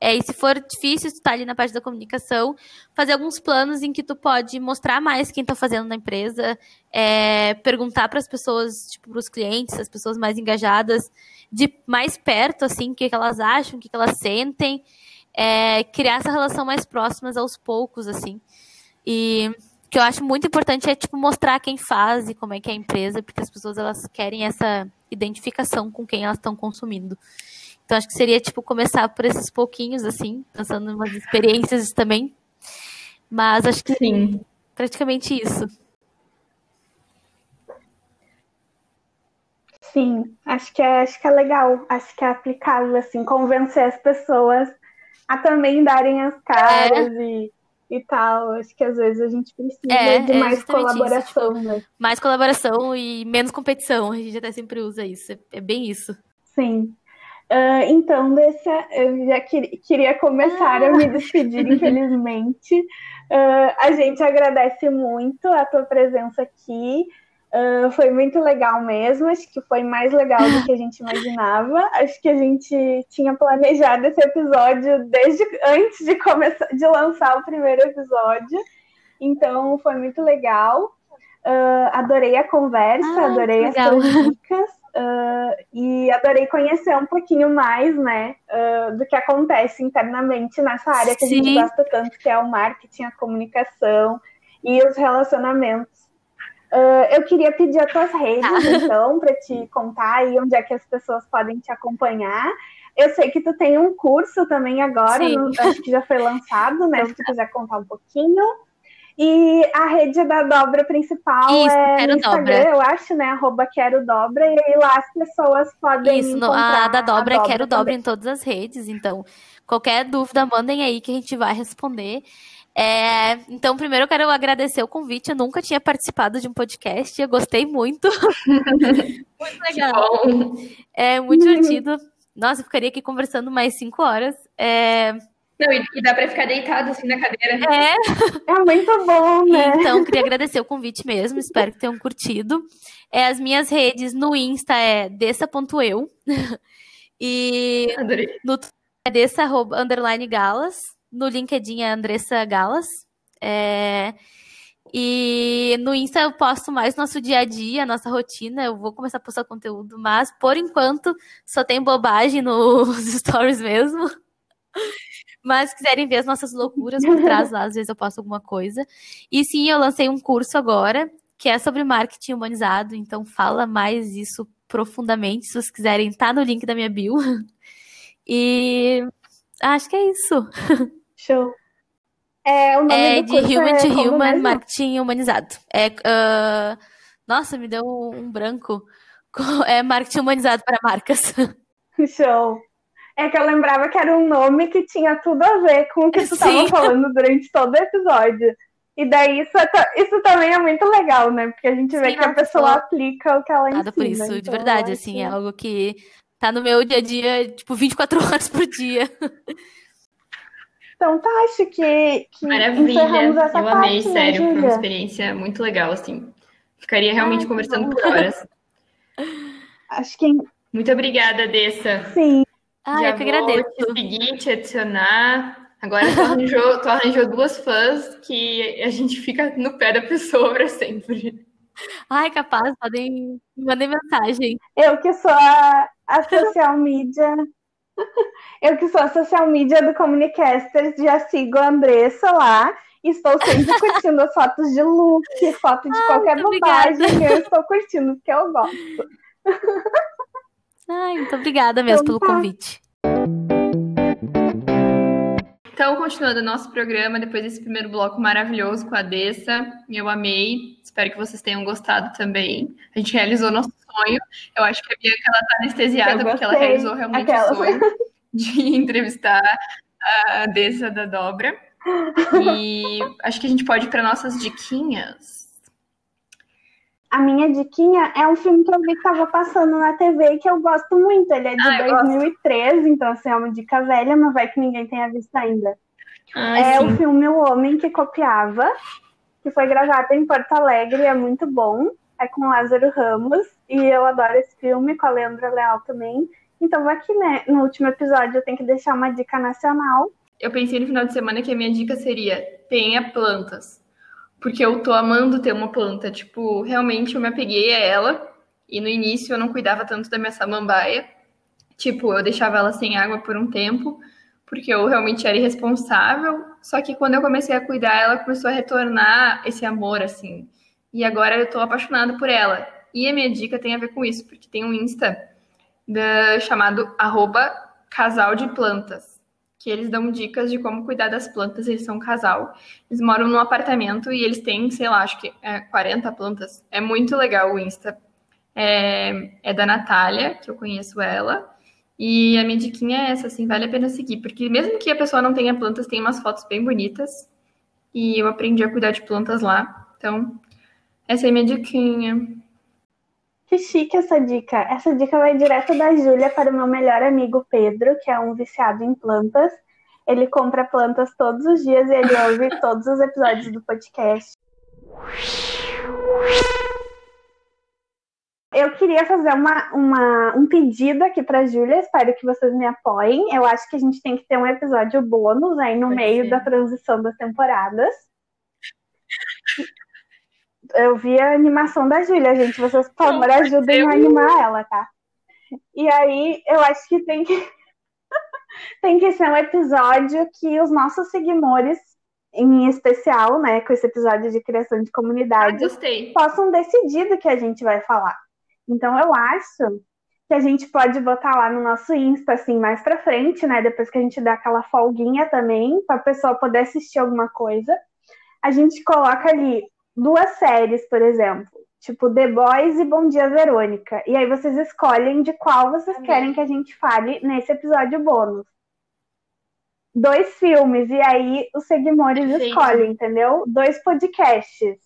É, e se for difícil, tu tá ali na parte da comunicação, fazer alguns planos em que tu pode mostrar mais quem tá fazendo na empresa, é, perguntar para as pessoas, tipo, os clientes, as pessoas mais engajadas, de mais perto, assim, o que, que elas acham, o que, que elas sentem, é, criar essa relação mais próximas aos poucos, assim. E o que eu acho muito importante é, tipo, mostrar quem faz e como é que é a empresa, porque as pessoas, elas querem essa identificação com quem elas estão consumindo. Então, acho que seria, tipo, começar por esses pouquinhos, assim, pensando em umas experiências também. Mas acho que Sim. praticamente isso. Sim, acho que é, acho que é legal, acho que é aplicável, assim, convencer as pessoas a também darem as caras é. e, e tal. Acho que às vezes a gente precisa é, de mais colaboração, isso, tipo, né? Mais colaboração e menos competição. A gente até sempre usa isso. É, é bem isso. Sim. Uh, então, dessa, eu já que, queria começar ah. a me despedir, infelizmente. Uh, a gente agradece muito a tua presença aqui. Uh, foi muito legal mesmo, acho que foi mais legal do que a gente imaginava. Acho que a gente tinha planejado esse episódio desde antes de começar, de lançar o primeiro episódio. Então foi muito legal. Uh, adorei a conversa, ah, adorei as suas dicas uh, e adorei conhecer um pouquinho mais, né, do que acontece internamente nessa área que Sim. a gente gosta tanto, que é o marketing, a comunicação e os relacionamentos. Uh, eu queria pedir as tuas redes, ah. então, para te contar aí onde é que as pessoas podem te acompanhar. Eu sei que tu tem um curso também agora, no, acho que já foi lançado, né? Se tu quiser contar um pouquinho. E a rede da dobra principal Isso, é quero Instagram, dobra. eu acho, né? Arroba quero dobra, e aí lá as pessoas podem. Isso, a da dobra, a dobra quero também. dobra em todas as redes. Então, qualquer dúvida, mandem aí que a gente vai responder. É, então, primeiro eu quero agradecer o convite. Eu nunca tinha participado de um podcast. Eu gostei muito. muito legal. É muito divertido. Nossa, eu ficaria aqui conversando mais cinco horas. É... Não, e dá para ficar deitado assim na cadeira. É. É muito bom, né? Então, queria agradecer o convite mesmo. Espero que tenham curtido. É, as minhas redes no Insta é dessa.eu. e Adorei. no é dessa underline galas. No LinkedIn é Andressa Galas. É... E no Insta eu posto mais nosso dia a dia, nossa rotina. Eu vou começar a postar conteúdo, mas por enquanto só tem bobagem nos stories mesmo. Mas se quiserem ver as nossas loucuras por trás lá, às vezes eu posto alguma coisa. E sim, eu lancei um curso agora que é sobre marketing humanizado, então fala mais isso profundamente. Se vocês quiserem, tá no link da minha bio. E acho que é isso. Show. É, o nome é de Human to é Human Marketing Humanizado. É, uh... Nossa, me deu um branco. É marketing humanizado para marcas. Show. É que eu lembrava que era um nome que tinha tudo a ver com o que tu estava falando durante todo o episódio. E daí isso, é, isso também é muito legal, né? Porque a gente vê Sim, que a pessoa aplica o que ela Nada ensina. por isso, então, de verdade, assim, é algo que tá no meu dia a dia, tipo, 24 horas por dia. Então tá, acho que, que Maravilha, eu parte, amei, né, sério, foi uma experiência muito legal, assim. Ficaria realmente Ai, conversando por horas. Acho que... Muito obrigada, Dessa. Sim. Ah, Já eu que agradeço. te seguir, te adicionar. Agora tu arranjou, tu arranjou duas fãs que a gente fica no pé da pessoa para sempre. Ai, capaz, podem mandar mensagem. Eu que sou a, a social media. Eu que sou a social media do Comunicasters, já sigo a Andressa lá. Estou sempre curtindo as fotos de look, foto de ah, qualquer bobagem. Eu estou curtindo, porque eu gosto. Ai, muito obrigada mesmo então, pelo tá. convite. Então, continuando o nosso programa, depois desse primeiro bloco maravilhoso com a Dessa, eu amei. Espero que vocês tenham gostado também. A gente realizou nosso sonho. Eu acho que a Bianca ela tá anestesiada porque ela realizou realmente Aquela. o sonho de entrevistar a Dessa da Dobra. E acho que a gente pode ir para nossas diquinhas. A minha diquinha é um filme que eu vi que estava passando na TV que eu gosto muito. Ele é de ah, 2013, gosto. então assim, é uma dica velha, mas vai que ninguém tenha visto ainda. Ah, é sim. o filme O Homem que Copiava, que foi gravado em Porto Alegre, é muito bom. É com Lázaro Ramos, e eu adoro esse filme, com a Leandra Leal também. Então, aqui, né, no último episódio, eu tenho que deixar uma dica nacional. Eu pensei no final de semana que a minha dica seria: tenha plantas porque eu tô amando ter uma planta. Tipo, realmente eu me apeguei a ela. E no início eu não cuidava tanto da minha samambaia. Tipo, eu deixava ela sem água por um tempo, porque eu realmente era irresponsável. Só que quando eu comecei a cuidar, ela começou a retornar esse amor, assim. E agora eu tô apaixonada por ela. E a minha dica tem a ver com isso, porque tem um Insta da, chamado arroba casal de plantas que eles dão dicas de como cuidar das plantas, eles são um casal. Eles moram num apartamento e eles têm, sei lá, acho que é 40 plantas. É muito legal o Insta. É, é da Natália, que eu conheço ela. E a minha diquinha é essa, assim, vale a pena seguir, porque mesmo que a pessoa não tenha plantas, tem umas fotos bem bonitas. E eu aprendi a cuidar de plantas lá. Então, essa é a minha diquinha. Que chique essa dica. Essa dica vai direto da Júlia para o meu melhor amigo Pedro, que é um viciado em plantas. Ele compra plantas todos os dias e ele ouve todos os episódios do podcast. Eu queria fazer uma, uma, um pedido aqui para a Júlia, espero que vocês me apoiem. Eu acho que a gente tem que ter um episódio bônus aí no Pode meio ser. da transição das temporadas eu vi a animação da Júlia, gente. Vocês, por favor, ajudem a animar ela, tá? E aí, eu acho que tem que. tem que ser um episódio que os nossos seguidores, em especial, né, com esse episódio de criação de comunidade, ah, possam decidir do que a gente vai falar. Então, eu acho que a gente pode botar lá no nosso Insta, assim, mais pra frente, né, depois que a gente dá aquela folguinha também, pra pessoa poder assistir alguma coisa. A gente coloca ali duas séries, por exemplo, tipo The Boys e Bom Dia Verônica. E aí vocês escolhem de qual vocês Amém. querem que a gente fale nesse episódio bônus. Dois filmes, e aí os seguidores Perfeito. escolhem, entendeu? Dois podcasts.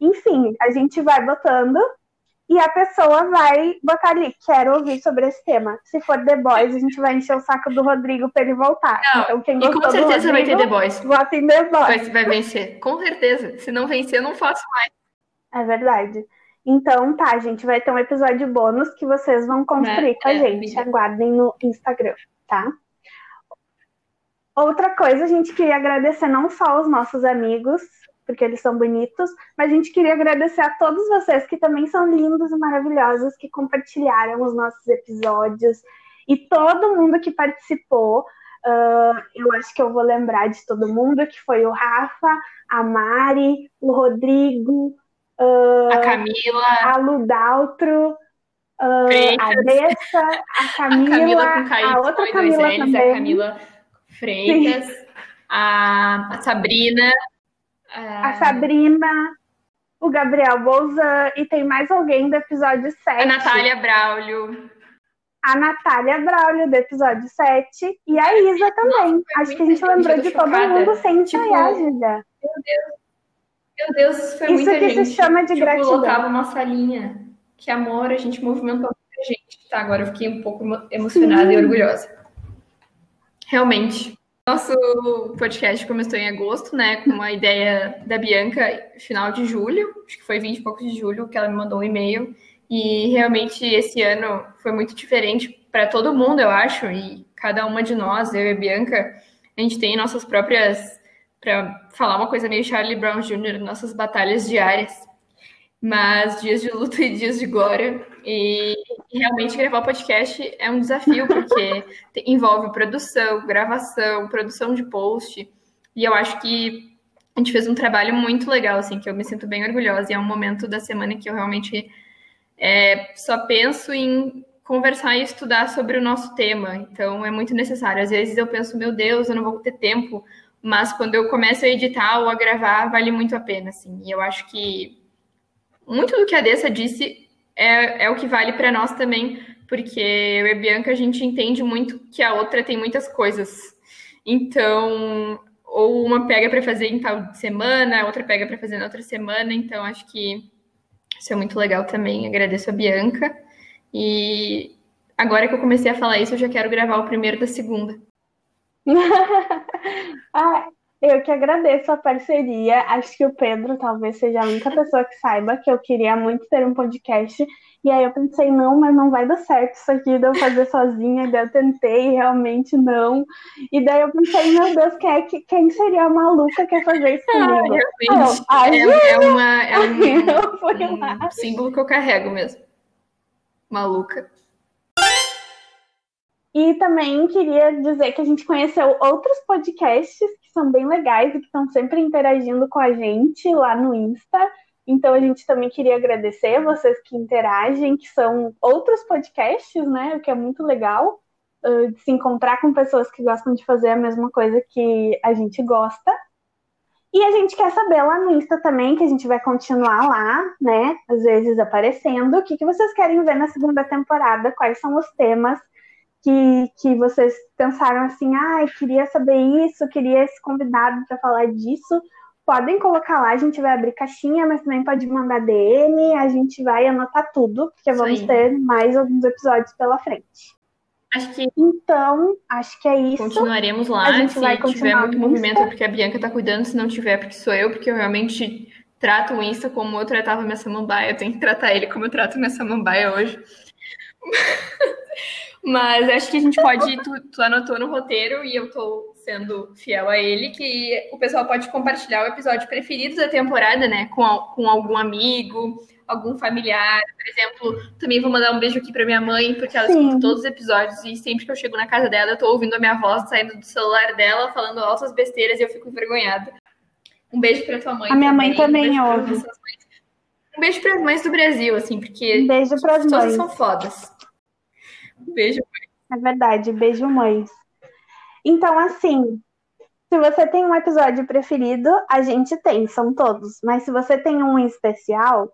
Enfim, a gente vai botando e a pessoa vai botar ali, quero ouvir sobre esse tema. Se for The Boys, a gente vai encher o saco do Rodrigo para ele voltar. Não, então, quem gostou e com certeza Rodrigo, vai ter The Boys. Vota em The Boys. Vai, vai vencer, com certeza. Se não vencer, eu não faço mais. É verdade. Então, tá, gente vai ter um episódio bônus que vocês vão construir é, com a é, gente. Aguardem no Instagram, tá? Outra coisa, a gente queria agradecer não só aos nossos amigos porque eles são bonitos, mas a gente queria agradecer a todos vocês que também são lindos e maravilhosos, que compartilharam os nossos episódios e todo mundo que participou. Uh, eu acho que eu vou lembrar de todo mundo, que foi o Rafa, a Mari, o Rodrigo, uh, a Camila, a Ludaltro, uh, a Dessa, a Camila, a, Camila a outra Camila L's, também. A Camila Freitas, a, a Sabrina, a é. Sabrina, o Gabriel Bolzan e tem mais alguém do episódio 7. A Natália Braulio. A Natália Braulio do episódio 7 e a Isa também. Nossa, Acho que a gente lembrou de todo mundo sem ensaiar, tipo, Meu Deus. Meu Deus, isso foi isso muita que gente. se chama de tipo, gratidão. colocava uma salinha. Que amor, a gente movimentou muita gente. Tá, agora eu fiquei um pouco emocionada Sim. e orgulhosa. Realmente. Nosso podcast começou em agosto, né? Com uma ideia da Bianca, final de julho, acho que foi 20 e poucos de julho, que ela me mandou um e-mail. E realmente esse ano foi muito diferente para todo mundo, eu acho, e cada uma de nós, eu e a Bianca, a gente tem nossas próprias, para falar uma coisa meio Charlie Brown Jr., nossas batalhas diárias. mas dias de luta e dias de glória. E, realmente gravar podcast é um desafio, porque envolve produção, gravação, produção de post. E eu acho que a gente fez um trabalho muito legal, assim, que eu me sinto bem orgulhosa. E é um momento da semana que eu realmente é, só penso em conversar e estudar sobre o nosso tema. Então, é muito necessário. Às vezes eu penso, meu Deus, eu não vou ter tempo. Mas quando eu começo a editar ou a gravar, vale muito a pena, assim. E eu acho que muito do que a Dessa disse é, é o que vale para nós também, porque eu e a Bianca, a gente entende muito que a outra tem muitas coisas. Então, ou uma pega para fazer em tal semana, a outra pega para fazer na outra semana. Então, acho que isso é muito legal também. Agradeço a Bianca. E agora que eu comecei a falar isso, eu já quero gravar o primeiro da segunda. ah, eu que agradeço a parceria. Acho que o Pedro talvez seja a única pessoa que saiba que eu queria muito ter um podcast. E aí eu pensei, não, mas não vai dar certo isso aqui de eu fazer sozinha. Daí eu tentei, realmente não. E daí eu pensei, meu Deus, quem, é, quem seria a maluca que ia fazer isso comigo? Ah, é, é, uma, é um, um símbolo que eu carrego mesmo. Maluca. E também queria dizer que a gente conheceu outros podcasts que são bem legais e que estão sempre interagindo com a gente lá no Insta. Então a gente também queria agradecer vocês que interagem, que são outros podcasts, né? O que é muito legal uh, de se encontrar com pessoas que gostam de fazer a mesma coisa que a gente gosta. E a gente quer saber lá no Insta também, que a gente vai continuar lá, né? Às vezes aparecendo. O que, que vocês querem ver na segunda temporada? Quais são os temas? Que, que vocês pensaram assim, ah, queria saber isso, queria esse convidado para falar disso, podem colocar lá, a gente vai abrir caixinha, mas também pode mandar DM, a gente vai anotar tudo, porque vamos ter mais alguns episódios pela frente. Acho que então, acho que é isso. Continuaremos lá. A gente se vai tiver muito movimento é porque a Bianca tá cuidando, se não tiver, porque sou eu, porque eu realmente trato o Insta como eu tratava minha samambaia. Eu tenho que tratar ele como eu trato minha samambaia hoje. Mas acho que a gente pode. Tu, tu anotou no roteiro e eu tô sendo fiel a ele, que o pessoal pode compartilhar o episódio preferido da temporada, né? Com, com algum amigo, algum familiar. Por exemplo, também vou mandar um beijo aqui pra minha mãe, porque ela Sim. escuta todos os episódios e sempre que eu chego na casa dela, eu tô ouvindo a minha voz saindo do celular dela, falando altas besteiras e eu fico envergonhada. Um beijo pra tua mãe. A minha também, mãe também um ouve. Um beijo pras mães do Brasil, assim, porque um beijo todas mães. são fodas. Beijo, mãe. É verdade, beijo, mães. Então, assim, se você tem um episódio preferido, a gente tem, são todos. Mas se você tem um especial,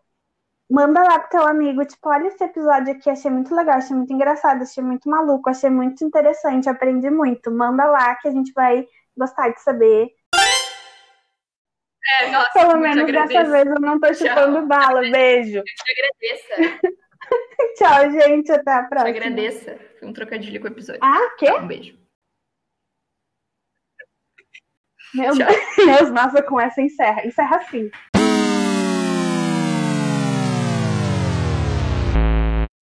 manda lá pro teu amigo, tipo, olha esse episódio aqui, achei muito legal, achei muito engraçado, achei muito maluco, achei muito interessante, aprendi muito. Manda lá que a gente vai gostar de saber. É, nossa, Pelo menos dessa vez eu não tô chupando bala. Beijo. Eu te agradeço. Tchau, gente. Até a próxima. Agradeça. Foi um trocadilho com o episódio. Ah, quê? Um beijo. Meu Deus, nossa, com essa encerra. Encerra assim.